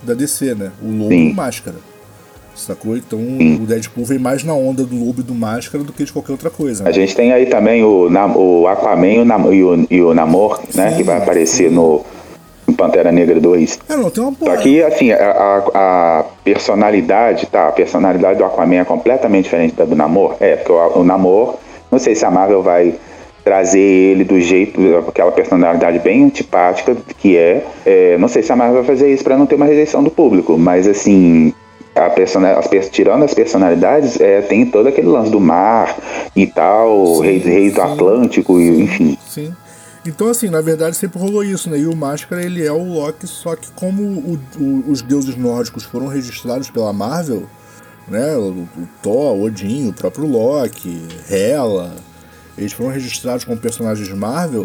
da DC, né? O Lobo Sim. e o Máscara. Sacou? Então o Deadpool vem mais na onda do Lobo e do Máscara do que de qualquer outra coisa. né? A gente tem aí também o, o Aquaman e o, Nam- o, o Namor, né? Sim, que vai aparecer sim. no Pantera Negra 2. É, não, tem uma Só que, assim, a, a- a personalidade, tá? A personalidade do Aquaman é completamente diferente da do Namor. É, porque o, o Namor, não sei se a Marvel vai trazer ele do jeito, aquela personalidade bem antipática que é. É, não sei se a Marvel vai fazer isso pra não ter uma rejeição do público, mas assim. A persona, as, tirando as personalidades, é, tem todo aquele lance do mar e tal, Sim, reis, reis do sim, Atlântico, e, enfim. Sim. Então, assim, na verdade sempre rolou isso, né? E o Máscara, ele é o Loki, só que como o- o- os deuses nórdicos foram registrados pela Marvel, né? O, o Thor, Odin, o próprio Loki, Hela, eles foram registrados como personagens Marvel,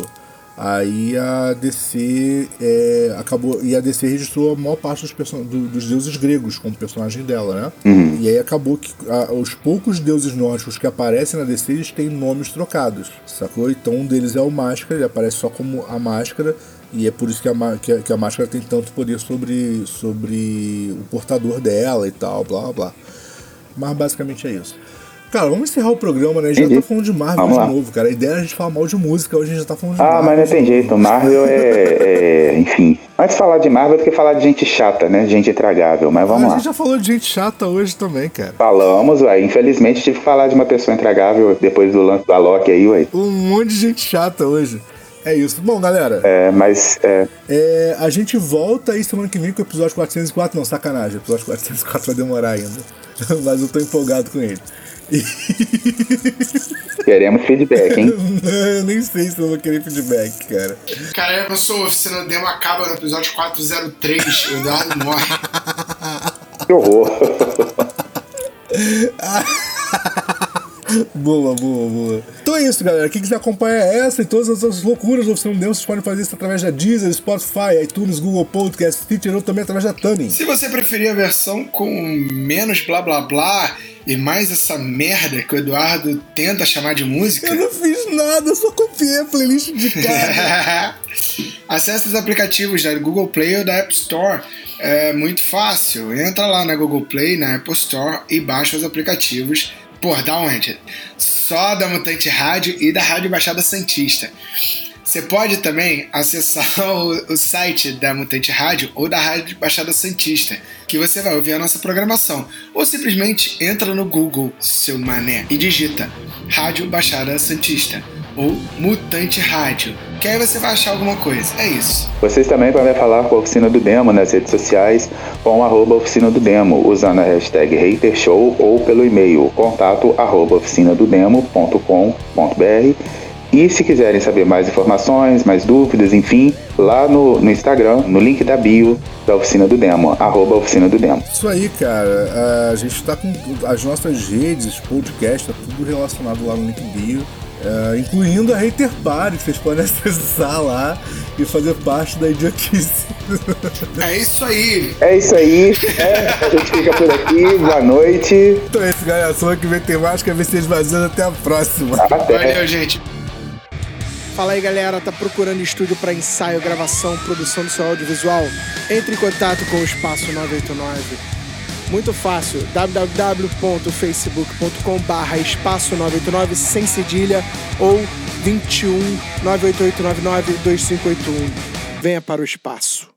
aí a DC é, acabou. E a DC registrou a maior parte dos, person- do- dos deuses gregos como personagem dela, né? E aí acabou que a- os poucos deuses nórdicos que aparecem na DC eles têm nomes trocados, sacou? Então um deles é o Máscara, ele aparece só como a Máscara. E é por isso que a, que a, que a máscara tem tanto poder sobre, sobre o portador dela e tal, blá blá blá. Mas basicamente é isso. Cara, vamos encerrar o programa, né? A gente já tá falando de Marvel Vamos de lá. novo, cara. A ideia é a gente falar mal de música, hoje a gente já tá falando de Ah, Marvel. mas não tem jeito. Marvel é, é- Enfim. Antes falar de Marvel do que falar de gente chata, né? Gente intragável. Mas vamos a lá. gente já falou de gente chata hoje também, cara. Falamos, ué. Infelizmente tive que falar de uma pessoa intragável depois do lance da Loki aí, ué. Um monte de gente chata hoje. É isso. Bom, galera, É, mas é, é, a gente volta aí semana que vem com o episódio 404. Não, sacanagem. O episódio 404 vai demorar ainda. (laughs) Mas eu tô empolgado com ele. (laughs) Queremos feedback, hein? (laughs) eu nem sei se eu vou querer feedback, cara. Cara, pensou, a oficina demo acaba no episódio 403, o Eduardo morre. (laughs) Que horror. Boa, boa, boa. Então é isso, galera. Quem quiser acompanhar essa e todas as outras loucuras do Oficina Demo, vocês podem fazer isso através da Deezer, Spotify, iTunes, Google Podcast, Stitcher ou também através da Tuning. Se você preferir a versão com menos blá blá blá e mais essa merda que o Eduardo tenta chamar de música. Eu não fiz nada, eu só copiei a playlist de cara. (laughs) Acesse os aplicativos da Google Play ou da App Store. É muito fácil. Entra lá na Google Play, na Apple Store e baixa os aplicativos. Por da onde? Só da Mutante Rádio e da Rádio Baixada Santista. Você pode também acessar (laughs) o, o site da Mutante Rádio ou da Rádio Baixada Santista, que você vai ouvir a nossa programação. Ou simplesmente entra no Google, seu mané, e digita Rádio Baixada Santista ou Mutante Rádio, que aí você vai achar alguma coisa. É isso. Vocês também podem falar com a Oficina do Demo nas redes sociais com arroba Oficina do Demo, usando a hashtag HaterShow ou pelo e-mail contato arroba oficinadodemo.com.br e se quiserem saber mais informações, mais dúvidas, enfim, lá no, no Instagram, no link da bio da Oficina do Demo, arroba Oficina do Demo. Isso aí, cara. A gente tá com as nossas redes, podcast, tá tudo relacionado lá no link bio. é, incluindo a Hater Party, que vocês podem (laughs) acessar lá e fazer parte da idiotice. É isso aí. É isso aí, é, a gente fica por aqui, boa noite, Então é isso, galera. Semana que vem tem mais, que ver vocês vazios. Até a próxima. até. Valeu, gente. Fala aí, galera, tá procurando estúdio para ensaio, gravação, produção do seu audiovisual? Entre em contato com o Espaço 989. Muito fácil, www.facebook.com/barra espaço 989 sem cedilha ou 21 98899 2581. Venha para o espaço.